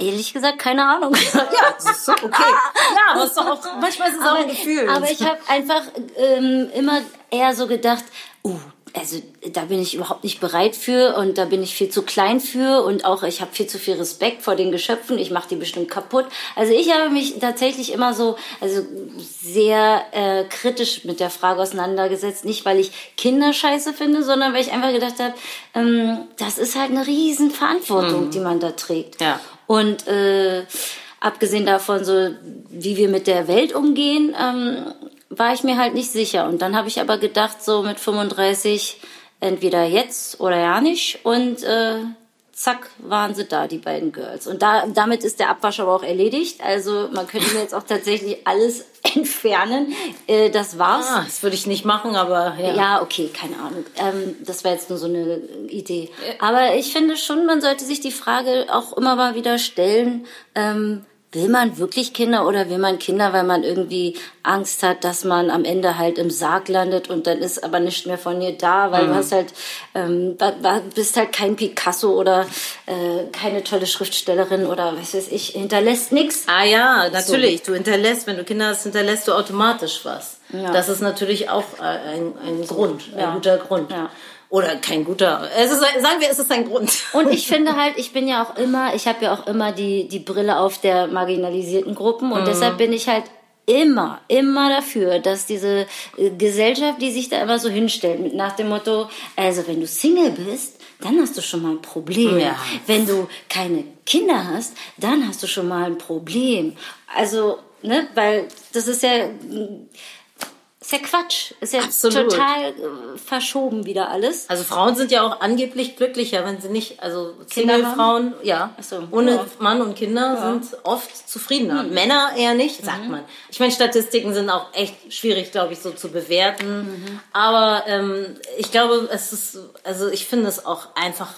Ehrlich gesagt, keine Ahnung. Ja, das ist so okay. Ja, aber ist doch auch, manchmal ist es auch ein Gefühl. Aber ich habe einfach ähm, immer eher so gedacht, uh, also da bin ich überhaupt nicht bereit für und da bin ich viel zu klein für und auch ich habe viel zu viel Respekt vor den Geschöpfen, ich mache die bestimmt kaputt. Also ich habe mich tatsächlich immer so, also sehr äh, kritisch mit der Frage auseinandergesetzt, nicht weil ich Kinder scheiße finde, sondern weil ich einfach gedacht habe, ähm, das ist halt eine riesen Verantwortung, die man da trägt. Ja. Und äh, abgesehen davon, so wie wir mit der Welt umgehen, ähm, war ich mir halt nicht sicher. Und dann habe ich aber gedacht, so mit 35, entweder jetzt oder ja nicht. Und äh, zack, waren sie da, die beiden Girls. Und da, damit ist der Abwasch aber auch erledigt. Also man könnte mir jetzt auch tatsächlich alles entfernen. Äh, das war's. ah, das würde ich nicht machen, aber ja. Ja, okay, keine Ahnung. Ähm, das war jetzt nur so eine Idee. Aber ich finde schon, man sollte sich die Frage auch immer mal wieder stellen, ähm, will man wirklich Kinder oder will man Kinder, weil man irgendwie Angst hat, dass man am Ende halt im Sarg landet und dann ist aber nicht mehr von dir da, weil mhm. du hast halt, ähm, bist halt kein Picasso oder äh, keine tolle Schriftstellerin oder was weiß ich, hinterlässt nichts. Ah ja, natürlich. So. Du hinterlässt, wenn du Kinder hast, hinterlässt du automatisch was. Ja. Das ist natürlich auch äh, ein, ein Grund, ein ja. guter Grund. Ja. Oder kein guter. Es ist, sagen wir, es ist ein Grund. Und ich finde halt, ich bin ja auch immer, ich habe ja auch immer die, die Brille auf der marginalisierten Gruppen und mhm. deshalb bin ich halt immer, immer dafür, dass diese äh, Gesellschaft, die sich da immer so hinstellt, mit nach dem Motto, also wenn du Single bist, dann hast du schon mal ein Problem. Ja. Wenn du keine Kinder hast, dann hast du schon mal ein Problem. Also, ne, weil das ist ja ist ja Quatsch. Ist ja Absolut. total äh, verschoben wieder alles. Also Frauen sind ja auch angeblich glücklicher, wenn sie nicht, also Single-Frauen, ja, so, ohne ja. Mann und Kinder ja. sind oft zufriedener. Mhm. Männer eher nicht, sagt mhm. man. Ich meine, Statistiken sind auch echt schwierig, glaube ich, so zu bewerten. Mhm. Aber ähm, ich glaube, es ist, also ich finde es auch einfach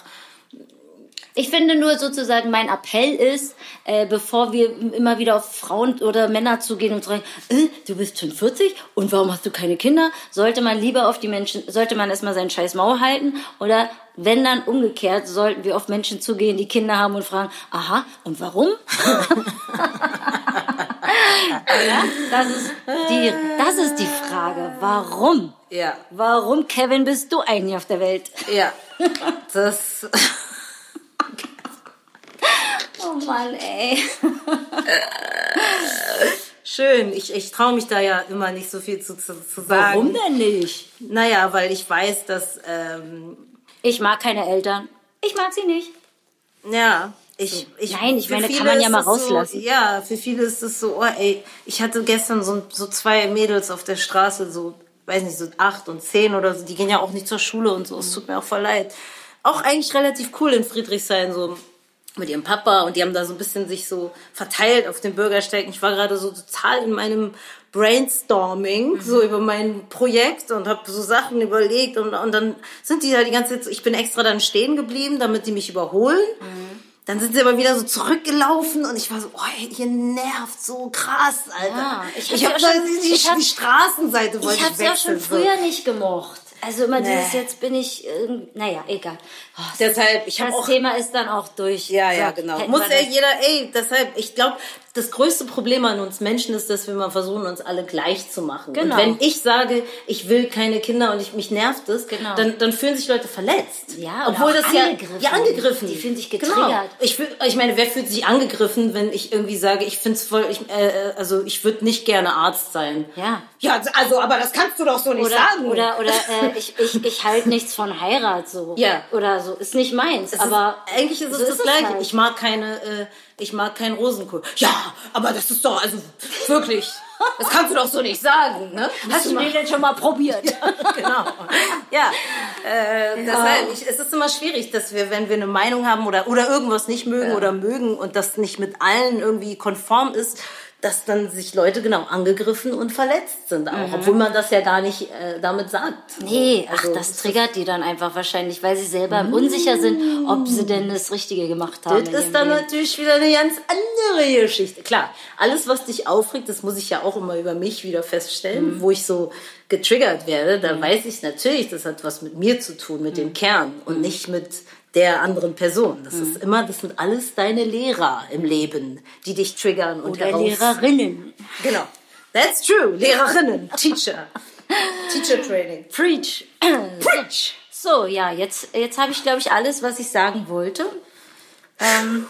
ich finde nur sozusagen, mein Appell ist, äh, bevor wir immer wieder auf Frauen oder Männer zugehen und sagen, äh, du bist schon 40 und warum hast du keine Kinder, sollte man lieber auf die Menschen, sollte man erstmal seinen scheiß Maul halten oder wenn dann umgekehrt, sollten wir auf Menschen zugehen, die Kinder haben und fragen, aha, und warum? ja, das ist die, das ist die Frage. Warum? Ja. Warum, Kevin, bist du eigentlich auf der Welt? Ja. Das, Oh Mann, ey. Schön. Ich, ich traue mich da ja immer nicht so viel zu, zu, zu sagen. Warum denn nicht? Naja, weil ich weiß, dass. Ähm, ich mag keine Eltern. Ich mag sie nicht. Ja. Ich, ich, Nein, ich meine, kann man ja mal rauslassen. So, ja, für viele ist es so, oh ey, ich hatte gestern so, so zwei Mädels auf der Straße, so, weiß nicht, so acht und zehn oder so, die gehen ja auch nicht zur Schule und so, es tut mir auch voll leid. Auch eigentlich relativ cool in Friedrichshain, so mit ihrem Papa und die haben da so ein bisschen sich so verteilt auf den Bürgersteigen. Ich war gerade so total in meinem Brainstorming, mhm. so über mein Projekt und habe so Sachen überlegt und, und dann sind die da die ganze Zeit, ich bin extra dann stehen geblieben, damit die mich überholen. Mhm. Dann sind sie aber wieder so zurückgelaufen und ich war so, oh, ihr nervt so krass, Alter. Ja, ich habe hab, ja die, die, die Straßenseite wollte ich, ich. Ich habe ja schon früher so. nicht gemocht. Also immer nee. dieses jetzt bin ich, äh, naja, egal. Oh, deshalb, ich habe Das Thema ist dann auch durch. Ja, ja, genau. Muss ja jeder, ey, deshalb, ich glaube, das größte Problem an uns Menschen ist, dass wir mal versuchen, uns alle gleich zu machen. Genau. Und wenn ich sage, ich will keine Kinder und ich, mich nervt es, genau. dann, dann fühlen sich Leute verletzt. Ja, obwohl das angegriffen. ja, ja angegriffen. Die fühlen sich genau. getriggert. Genau. Ich, ich meine, wer fühlt sich angegriffen, wenn ich irgendwie sage, ich finde es voll, ich, äh, äh, also ich würde nicht gerne Arzt sein. Ja. Ja, also, aber das kannst du doch so nicht oder, sagen. Oder, oder äh, ich, ich, ich halte nichts von Heirat so. Ja. Oder so. Ist nicht meins. Es aber ist, eigentlich ist es so das ist Gleiche. Halt. Ich mag keine, äh, ich mag keinen Rosenkohl. Ja, aber das ist doch, also wirklich. Das kannst du doch so nicht sagen, ne? Hast du, den denn schon mal probiert? Ja, genau. Ja, äh, deshalb, ich, es ist immer schwierig, dass wir, wenn wir eine Meinung haben oder, oder irgendwas nicht mögen ja. oder mögen und das nicht mit allen irgendwie konform ist, dass dann sich Leute genau angegriffen und verletzt sind auch, mhm. obwohl man das ja gar nicht äh, damit sagt. Nee, also, ach, das triggert die dann einfach wahrscheinlich, weil sie selber mhm. unsicher sind, ob sie denn das Richtige gemacht haben. Das ist dann Leben. natürlich wieder eine ganz andere Geschichte. Klar, alles, was dich aufregt, das muss ich ja auch immer über mich wieder feststellen, mhm. wo ich so getriggert werde, da mhm. weiß ich natürlich, das hat was mit mir zu tun, mit dem mhm. Kern und mhm. nicht mit der anderen Person. Das mhm. ist immer, das sind alles deine Lehrer im Leben, die dich triggern und Oder heraus Lehrerinnen. Genau. That's true. Lehrerinnen, Teacher. Teacher Training. Preach. Preach. So, ja, jetzt, jetzt habe ich, glaube ich, alles, was ich sagen wollte. Ähm,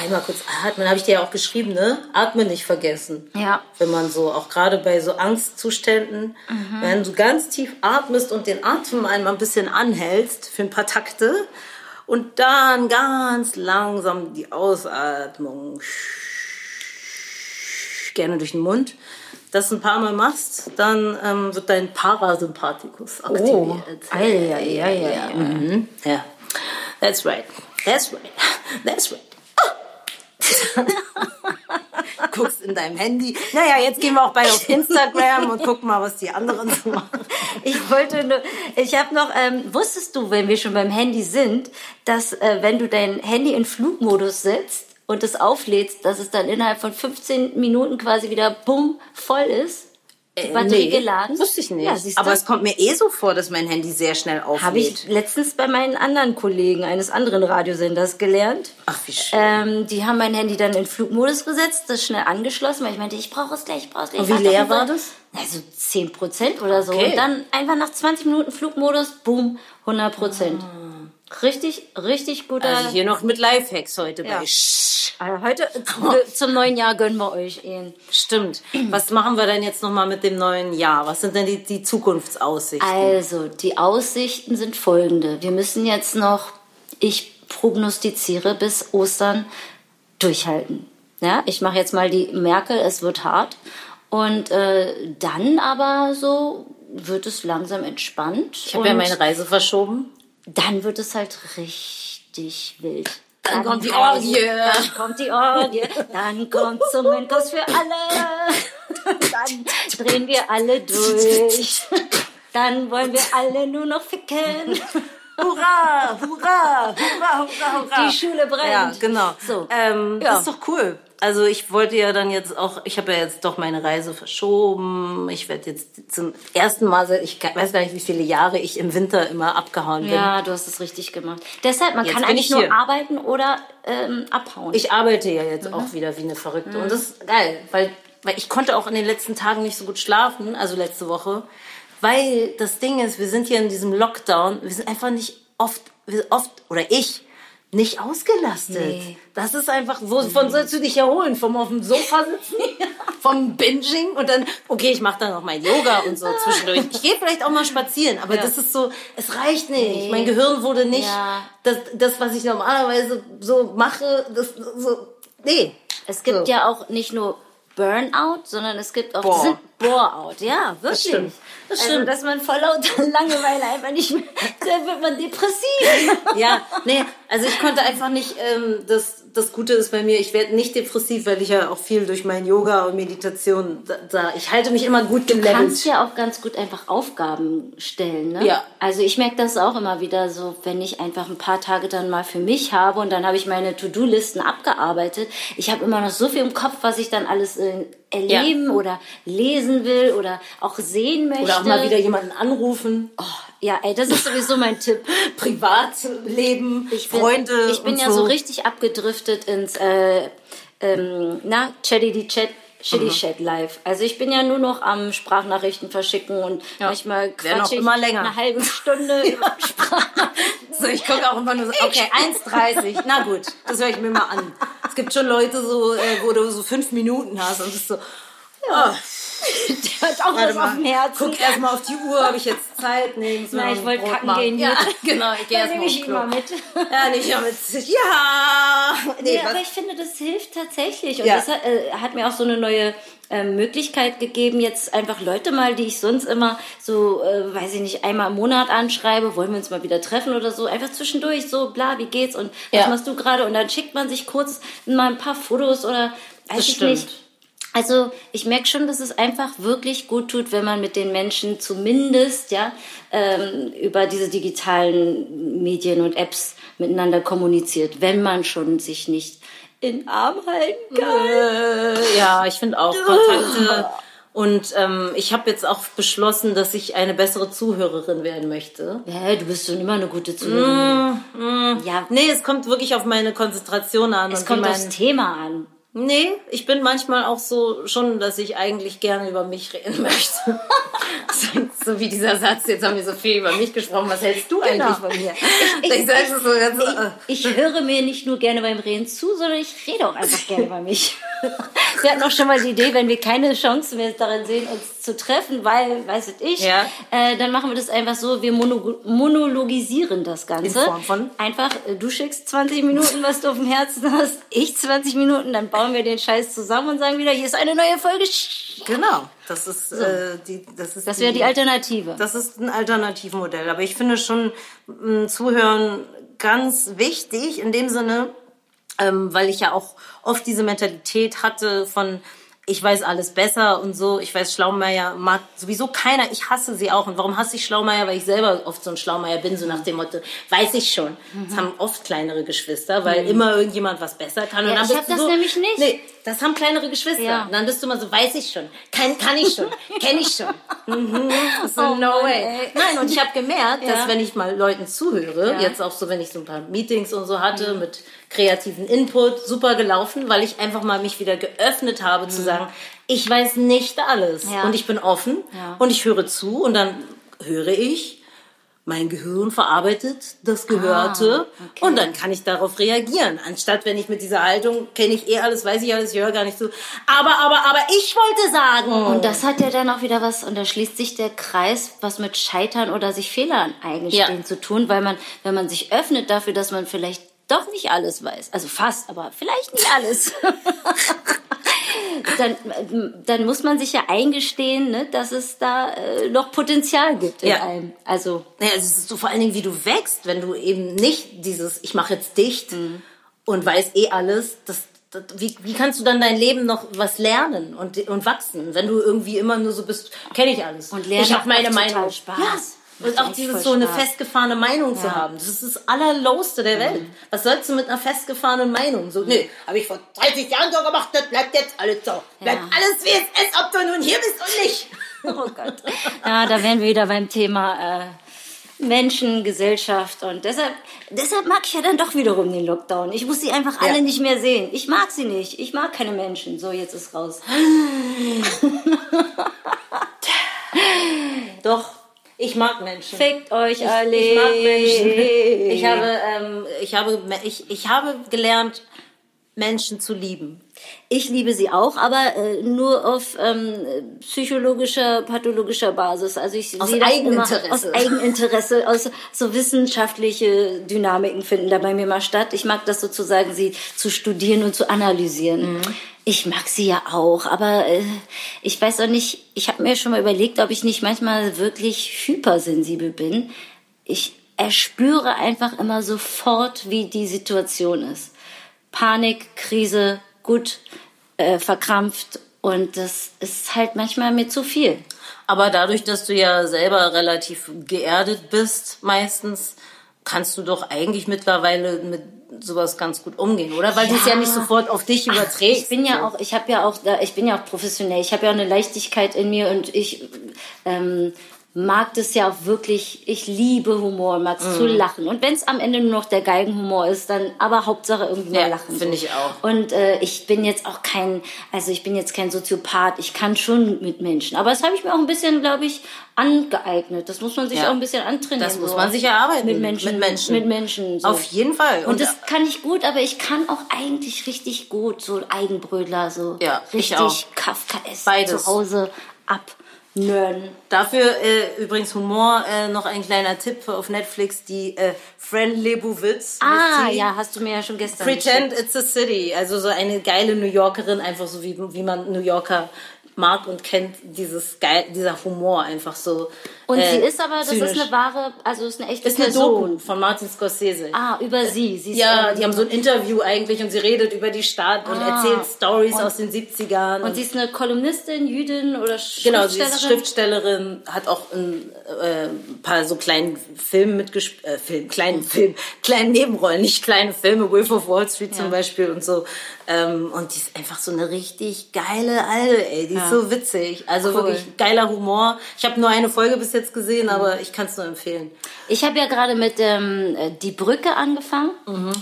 Einmal kurz atmen, habe ich dir ja auch geschrieben, ne? Atmen nicht vergessen. Ja. Wenn man so, auch gerade bei so Angstzuständen, mhm. wenn du ganz tief atmest und den Atem einmal ein bisschen anhältst für ein paar Takte und dann ganz langsam die Ausatmung gerne durch den Mund, das ein paar Mal machst, dann ähm, wird dein Parasympathikus aktiviert. Oh, ja, ja, ja, ja. Mhm. ja. That's right. That's right. That's right. Guckst in deinem Handy. Naja, jetzt gehen wir auch beide auf Instagram und gucken mal, was die anderen so machen. Ich wollte nur, ich habe noch, ähm, wusstest du, wenn wir schon beim Handy sind, dass äh, wenn du dein Handy in Flugmodus setzt, und es auflädst, dass es dann innerhalb von 15 Minuten quasi wieder bumm voll ist? Die Batterie geladen? Äh, Wusste ich nicht. Ja, Aber es kommt mir eh so vor, dass mein Handy sehr schnell auflädt. Habe ich letztens bei meinen anderen Kollegen eines anderen Radiosenders gelernt. Ach, wie schön. Ähm, die haben mein Handy dann in Flugmodus gesetzt, das schnell angeschlossen, weil ich meinte, ich brauche es gleich, ich brauche es gleich. Und wie leer war das? Also 10 Prozent oder so. Okay. Und dann einfach nach 20 Minuten Flugmodus, boom, 100 Prozent. Richtig, richtig guter. Also hier noch mit Lifehacks heute Ja. bei Sch. Also heute zum neuen Jahr gönnen wir euch ihn. Stimmt. Was machen wir denn jetzt nochmal mit dem neuen Jahr? Was sind denn die, die Zukunftsaussichten? Also, die Aussichten sind folgende. Wir müssen jetzt noch, ich prognostiziere bis Ostern durchhalten. Ja, ich mache jetzt mal die Merkel, es wird hart. Und äh, dann aber so wird es langsam entspannt. ich habe ja meine Reise verschoben. Dann wird es halt richtig wild. Dann kommt die Orgie. Dann kommt die Orgie. Dann kommt Zungenkurs für alle. Dann drehen wir alle durch. Dann wollen wir alle nur noch ficken. Hurra, hurra, hurra, hurra, hurra. Die Schule brennt. Ja, genau. So. Ähm, Ja. Das ist doch cool. Also ich wollte ja dann jetzt auch, ich habe ja jetzt doch meine Reise verschoben. Ich werde jetzt zum ersten Mal, seit ich weiß gar nicht, wie viele Jahre ich im Winter immer abgehauen bin. Ja, du hast es richtig gemacht. Deshalb, man Jetzt kann eigentlich ich nur arbeiten oder ähm, abhauen. Ich arbeite ja jetzt Mhm. auch wieder wie eine Verrückte. Und das ist geil, weil, weil ich konnte auch in den letzten Tagen nicht so gut schlafen, also letzte Woche. Weil das Ding ist, wir sind hier in diesem Lockdown, wir sind einfach nicht oft, oft, oder ich, nicht ausgelastet. Nee. Das ist einfach, wovon sollst du dich erholen? Vom auf dem Sofa sitzen? Vom Binging? Und dann, okay, ich mache dann noch mein Yoga und so zwischendurch. Ich gehe vielleicht auch mal spazieren, aber Ja. das ist so, es reicht nicht. Mein Gehirn wurde nicht, Ja. das, das, was ich normalerweise so mache, das so, nee. Es gibt So. ja auch nicht nur Burnout, sondern es gibt auch Bore. Ja, wirklich. Das also, stimmt. dass man vor lauter Langeweile einfach nicht mehr, dann wird man depressiv. Ja, nee, also ich konnte einfach nicht, ähm, das, das Gute ist bei mir, ich werde nicht depressiv, weil ich ja auch viel durch mein Yoga und Meditation, da, da ich halte mich immer gut Du gelevelt. kannst ja auch ganz gut einfach Aufgaben stellen, ne? Ja. Also ich merke das auch immer wieder so, wenn ich einfach ein paar Tage dann mal für mich habe und dann habe ich meine To-Do-Listen abgearbeitet. Ich habe immer noch so viel im Kopf, was ich dann alles äh, erleben oder lesen will oder auch sehen möchte. Oder auch mal wieder jemanden anrufen. Oh, ja, ey, das ist sowieso mein Tipp. Privatleben, Ich bin, Freunde. Ich bin ja so richtig abgedriftet ins, äh, ähm, na, Chatty die Chat. Shitty Chat live. Also ich bin ja nur noch am Sprachnachrichten verschicken und manchmal Werden auch quatsche ich immer länger. eine halbe Stunde über Sprachnachrichten. So, ich gucke auch immer nur so, okay, 1,30. Na gut, das höre ich mir mal an. Es gibt schon Leute, so, äh, wo du so fünf Minuten hast und bist so, ja. Der hat auch Warte was auf dem mal, Herzen. guck erst mal auf die Uhr, habe ich jetzt Zeit? Nee, Na, noch ich wollte kacken machen. gehen. Ja, mit. genau, ich gehe Dann erst nehme mal ich Klo. mal mit. Ja, nicht ja, mit, ja. Nee, Nee, was? aber ich finde, das hilft tatsächlich. Und Ja. das hat, äh, hat mir auch so eine neue ähm, Möglichkeit gegeben, jetzt einfach Leute mal, die ich sonst immer so, äh, weiß ich nicht, einmal im Monat anschreibe, wollen wir uns mal wieder treffen oder so, einfach zwischendurch so, bla, wie geht's und was Ja. machst du gerade? Und dann schickt man sich kurz mal ein paar Fotos oder weiß Das ich stimmt. nicht. Also ich merke schon, dass es einfach wirklich gut tut, wenn man mit den Menschen zumindest ja ähm, über diese digitalen Medien und Apps miteinander kommuniziert, wenn man schon sich nicht in Arm halten kann. Äh, ja, ich finde auch Kontakte. Und ähm, ich habe jetzt auch beschlossen, dass ich eine bessere Zuhörerin werden möchte. Ja, du bist schon immer eine gute Zuhörerin. Ja, Nee, es kommt wirklich auf meine Konzentration an. es und kommt aufs Thema an. Nee, ich bin manchmal auch so schon, dass ich eigentlich gerne über mich reden möchte. so, wie dieser Satz, jetzt haben wir so viel über mich gesprochen, was hältst du Genau. eigentlich von mir? Ich, sag das so ganz, äh, Ich höre mir nicht nur gerne beim Reden zu, sondern ich rede auch einfach gerne über mich. Wir hatten auch schon mal die Idee, wenn wir keine Chance mehr darin sehen, uns zu treffen, weil, weiß ich, Ja. äh, dann machen wir das einfach so, wir mono monologisieren das Ganze. In Form von? Einfach, äh, du schickst 20 Minuten, was du auf dem Herzen hast, ich 20 Minuten, dann bauen wir den Scheiß zusammen und sagen wieder, hier ist eine neue Folge. genau, das ist, äh, die, das ist Das wäre die Alternative. Das ist ein Alternativmodell. Aber ich finde schon m, Zuhören ganz wichtig in dem Sinne, ähm, weil ich ja auch oft diese Mentalität hatte von ich weiß alles besser und so. Ich weiß, Schlaumeier mag sowieso keiner. Ich hasse sie auch. Und warum hasse ich Schlaumeier? Weil ich selber oft so ein Schlaumeier bin, so nach dem Motto, weiß ich schon. Das haben oft kleinere Geschwister, weil immer irgendjemand was besser kann. und Ja, dann ich bist hab du das so, nämlich nicht. Nee, das haben kleinere Geschwister. Ja. Und dann bist du immer so, weiß ich schon. Kann, kann ich schon. Kenn ich schon. Mhm. So, Oh no Mann, way. ey. Nein, und ich habe gemerkt, dass wenn ich mal Leuten zuhöre, jetzt auch so, wenn ich so ein paar Meetings und so hatte Mhm. mit kreativen Input, super gelaufen, weil ich einfach mal mich wieder geöffnet habe zu sagen, ich weiß nicht alles Mhm. Und ich bin offen und ich höre zu und dann höre ich, mein Gehirn verarbeitet das Gehörte Ah, okay. und dann kann ich darauf reagieren. Anstatt wenn ich mit dieser Haltung, kenne ich eh alles, weiß ich alles, ich höre gar nicht zu. Aber, aber, aber ich wollte sagen. Und das hat ja dann auch wieder was, und da schließt sich der Kreis, was mit Scheitern oder sich Fehlern eingestehen Ja. zu tun, weil man, wenn man sich öffnet dafür, dass man vielleicht doch nicht alles weiß, also fast, aber vielleicht nicht alles, dann, dann muss man sich ja eingestehen, ne, dass es da äh, noch Potenzial gibt in Ja. einem. Also, Ja, es ist so vor allen Dingen, wie du wächst, wenn du eben nicht dieses, ich mache jetzt dicht Mhm. und weiß eh alles, das, wie, wie kannst du dann dein Leben noch was lernen und, und wachsen, wenn du irgendwie immer nur so bist, kenne ich alles. Und Lernen ich habe meine Meinung. Spaß. Und auch dieses so eine festgefahrene Meinung zu Ja. Mhm. haben. Das ist das allerlowste der Welt. Was sollst du mit einer festgefahrenen Meinung? So, nee, habe ich vor 30 Jahren so gemacht, das bleibt jetzt alles so. Bleibt Ja. alles wie es ist, ob du nun hier bist und nicht. oh Gott. Ja, da wären wir wieder beim Thema äh, Menschen, Gesellschaft und deshalb, deshalb mag ich ja dann doch wiederum den Lockdown. Ich muss sie einfach alle Ja. nicht mehr sehen. Ich mag sie nicht. Ich mag keine Menschen. So, jetzt ist raus. Doch, ich mag Menschen. Fickt euch alle. Ich mag Menschen. Ich habe, ähm, ich habe, ich, ich habe gelernt, Menschen zu lieben. Ich liebe sie auch, aber äh, nur auf ähm, psychologischer, pathologischer Basis. Also ich Aus Eigeninteresse. Immer aus Eigeninteresse, aus so wissenschaftliche Dynamiken finden da bei mir mal statt. Ich mag das sozusagen, sie zu studieren und zu analysieren. Ich mag sie ja auch, aber äh, ich weiß auch nicht, ich habe mir schon mal überlegt, ob ich nicht manchmal wirklich hypersensibel bin. Ich erspüre einfach immer sofort, wie die Situation ist. Panik, Krise, gut, äh, verkrampft und das ist halt manchmal mir zu viel. Aber dadurch, dass du ja selber relativ geerdet bist, meistens, kannst du doch eigentlich mittlerweile mit sowas ganz gut umgehen, oder? Weil du es ja Ja. nicht sofort auf dich überträgst. Ich bin ja auch, ich habe ja auch, da- ich bin ja auch professionell. Ich habe ja auch eine Leichtigkeit in mir und ich ähm, mag das ja auch wirklich. Ich liebe Humor, mag es Mhm. zu lachen. Und wenn es am Ende nur noch der Geigenhumor ist, dann aber Hauptsache irgendwie mal Ja, lachen. finde ich auch. Und äh, ich bin jetzt auch kein, also ich bin jetzt kein Soziopath. Ich kann schon mit Menschen, aber das habe ich mir auch ein bisschen, glaube ich, angeeignet. Das muss man sich Ja. auch ein bisschen antrainieren. Das muss so. man sich erarbeiten. Mit Menschen, Mit Menschen. mit Menschen. So. Auf jeden Fall. Und das kann ich gut, aber ich kann auch eigentlich richtig gut so Eigenbrödler, so Ja, ich richtig auch. Kafkaesk Beides. zu Hause abnörden. Dafür äh, übrigens Humor, äh, noch ein kleiner Tipp auf Netflix, die äh, Fran Lebowitz. Ah, ja, hast du mir ja schon gestern Pretend geschickt. it's a city. Also so eine geile New Yorkerin, einfach so wie, wie man New Yorker mag und kennt, dieses geil, dieser Humor einfach so. Und äh, sie ist aber, das zynisch. ist eine wahre, also ist eine echte ist eine Person. Doku von Martin Scorsese. Ah, über sie. sie ist, Ja, ähm, die haben so ein Interview eigentlich und sie redet über die Stadt und Ah. erzählt Stories Und- aus den 70ern. Und sie ist eine Kolumnistin, Jüdin oder Genau, sie Schriftstellerin? ist Schriftstellerin, hat auch ein äh, paar so kleinen Filme mitgespielt, äh, Film, kleinen Film, kleinen Nebenrollen, nicht kleine Filme, Wolf of Wall Street zum Ja. Beispiel und so. Ähm, und die ist einfach so eine richtig geile Alte, ey, die ist Ja. so witzig. Also Cool. wirklich geiler Humor. Ich habe nur eine Folge bis jetzt gesehen, aber ich kann es nur empfehlen. Ich habe ja gerade mit ähm, äh, Die Brücke angefangen.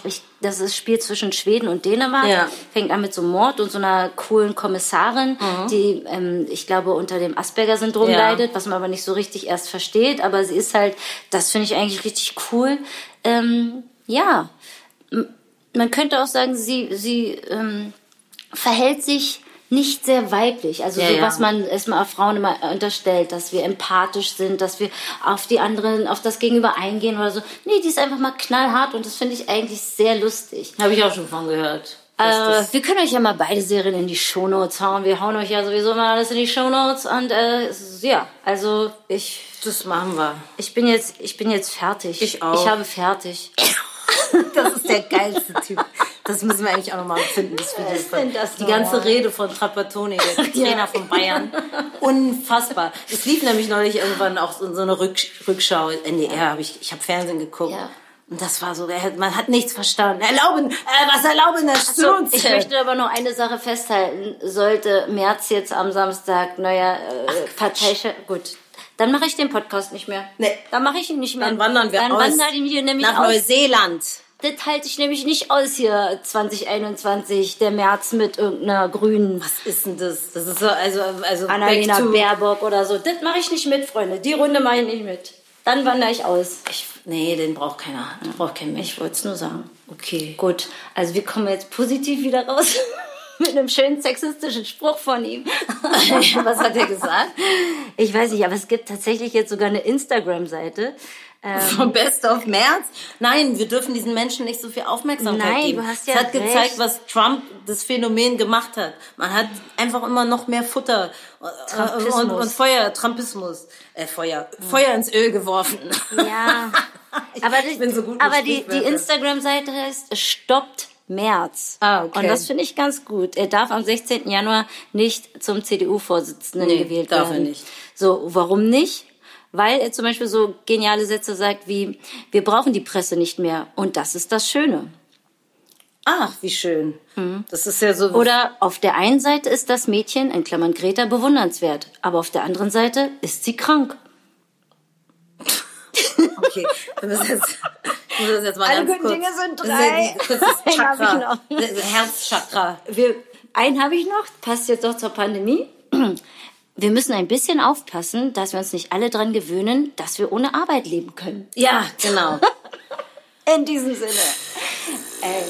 Ich, das ist Spiel zwischen Schweden und Dänemark. Mhm. Ja. Fängt an mit so einem Mord und so einer coolen Kommissarin, die, ähm, ich glaube, unter dem Asperger-Syndrom Ja. leidet, was man aber nicht so richtig erst versteht. Aber sie ist halt, das finde ich eigentlich richtig cool. Ähm, ja, man könnte auch sagen, sie, sie ähm, verhält sich nicht sehr weiblich. Also Ja, so, ja. was man erstmal auf Frauen immer unterstellt, dass wir empathisch sind, dass wir auf die anderen, auf das Gegenüber eingehen oder so. Nee, die ist einfach mal knallhart und das finde ich eigentlich sehr lustig. Habe ich auch schon von gehört. Äh, wir können euch ja mal beide Serien in die Shownotes hauen. Wir hauen euch ja sowieso mal alles in die Shownotes und äh, ja, also ich, das machen wir. ich bin jetzt, ich bin jetzt fertig. Ich auch. Ich habe fertig. Das ist der geilste Typ. Das müssen wir eigentlich auch nochmal finden. Das Video Was ist denn das die ganze Rede von Trapattoni, der Trainer von Bayern. Unfassbar. Es lief nämlich neulich irgendwann auch so eine Rück Rückschau. NDR habe ich, ich habe Fernsehen geguckt. Ja. Und das war so, man hat nichts verstanden. Erlauben, äh, was erlauben das So, uns? ich möchte aber noch eine Sache festhalten. Sollte März jetzt am Samstag neuer äh, Parteichef... Gut, dann mache ich den Podcast nicht mehr. Nee. Dann mache ich ihn nicht mehr. Dann wandern wir Dann aus wandern wir nämlich nach aus. Neuseeland. Das halte ich nämlich nicht aus hier 2021, der März mit irgendeiner grünen Was ist denn das? Das ist so, also, also Annalena Baerbock oder so. Das mache ich nicht mit, Freunde. Die Runde mache ich nicht mit. Dann wandere ich aus. Ich, nee, den braucht keiner. Den braucht kein Mensch. Ich wollte es nur sagen. Okay. Gut, also wir kommen jetzt positiv wieder raus mit einem schönen sexistischen Spruch von ihm. Was hat er gesagt? Ich weiß nicht, aber es gibt tatsächlich jetzt sogar eine Instagram-Seite. Ähm, Vom Best of März? Nein, wir dürfen diesen Menschen nicht so viel Aufmerksamkeit Nein, geben. du hast ja es hat recht. gezeigt, was Trump das Phänomen gemacht hat. Man hat einfach immer noch mehr Futter äh, und, und Feuer, Trumpismus, äh, Feuer, Feuer ins Öl geworfen. ja, aber, bin so aber die, die. Instagram-Seite heißt Stoppt März. Ah, okay. Und das finde ich ganz gut. Er darf am 16. Januar nicht zum CDU-Vorsitzenden Nee, gewählt darf er werden. nicht. So, warum nicht? Weil er zum Beispiel so geniale Sätze sagt wie, wir brauchen die Presse nicht mehr. Und das ist das Schöne. Ach, wie schön. Das ist ja so. Oder auf der einen Seite ist das Mädchen, in Klammern Greta, bewundernswert. Aber auf der anderen Seite ist sie krank. Okay, wir müssen jetzt, wir müssen jetzt mal Alle ganz guten. Dinge sind Das drei. ich Chakra, das Herzchakra. Wir, einen habe ich noch, passt jetzt auch zur Pandemie. Wir müssen ein bisschen aufpassen, dass wir uns nicht alle dran gewöhnen, dass wir ohne Arbeit leben können. Ja, genau. In diesem Sinne. Ey,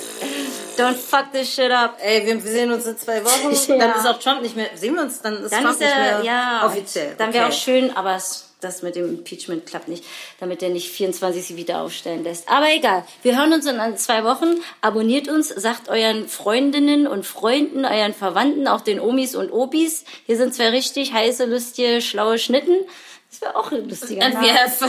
don't fuck this shit up. Ey, wir sehen uns in zwei Wochen. Ja. Dann ist auch Trump nicht mehr. Sehen wir uns? Dann ist Dann Trump ist nicht er, mehr ja, offiziell. Dann wäre Okay. auch schön, aber es, das mit dem Impeachment klappt nicht, damit er nicht 24 sie wieder aufstellen lässt. Aber egal. Wir hören uns in zwei Wochen. Abonniert uns, sagt euren Freundinnen und Freunden, euren Verwandten, auch den Omis und Obis. Hier sind zwei richtig heiße, lustige, schlaue Schnitten. Das wäre auch ein lustiger And Name. we have,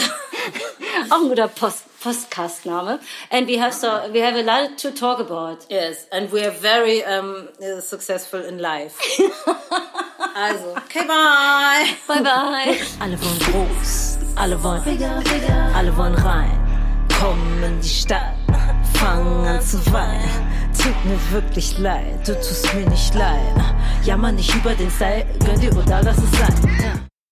Auch ein guter Post Postcast-Name. And we have so, we have a lot to talk about. yes, and we are very um, successful in life. also, okay, bye. Bye bye. Alle wollen groß, alle wollen, alle wollen rein. Kommen in die Stadt, fangen an zu weinen. Tut mir wirklich leid, du tust mir nicht leid. Jammer nicht über den Seil, gönn dir oder lass es sein.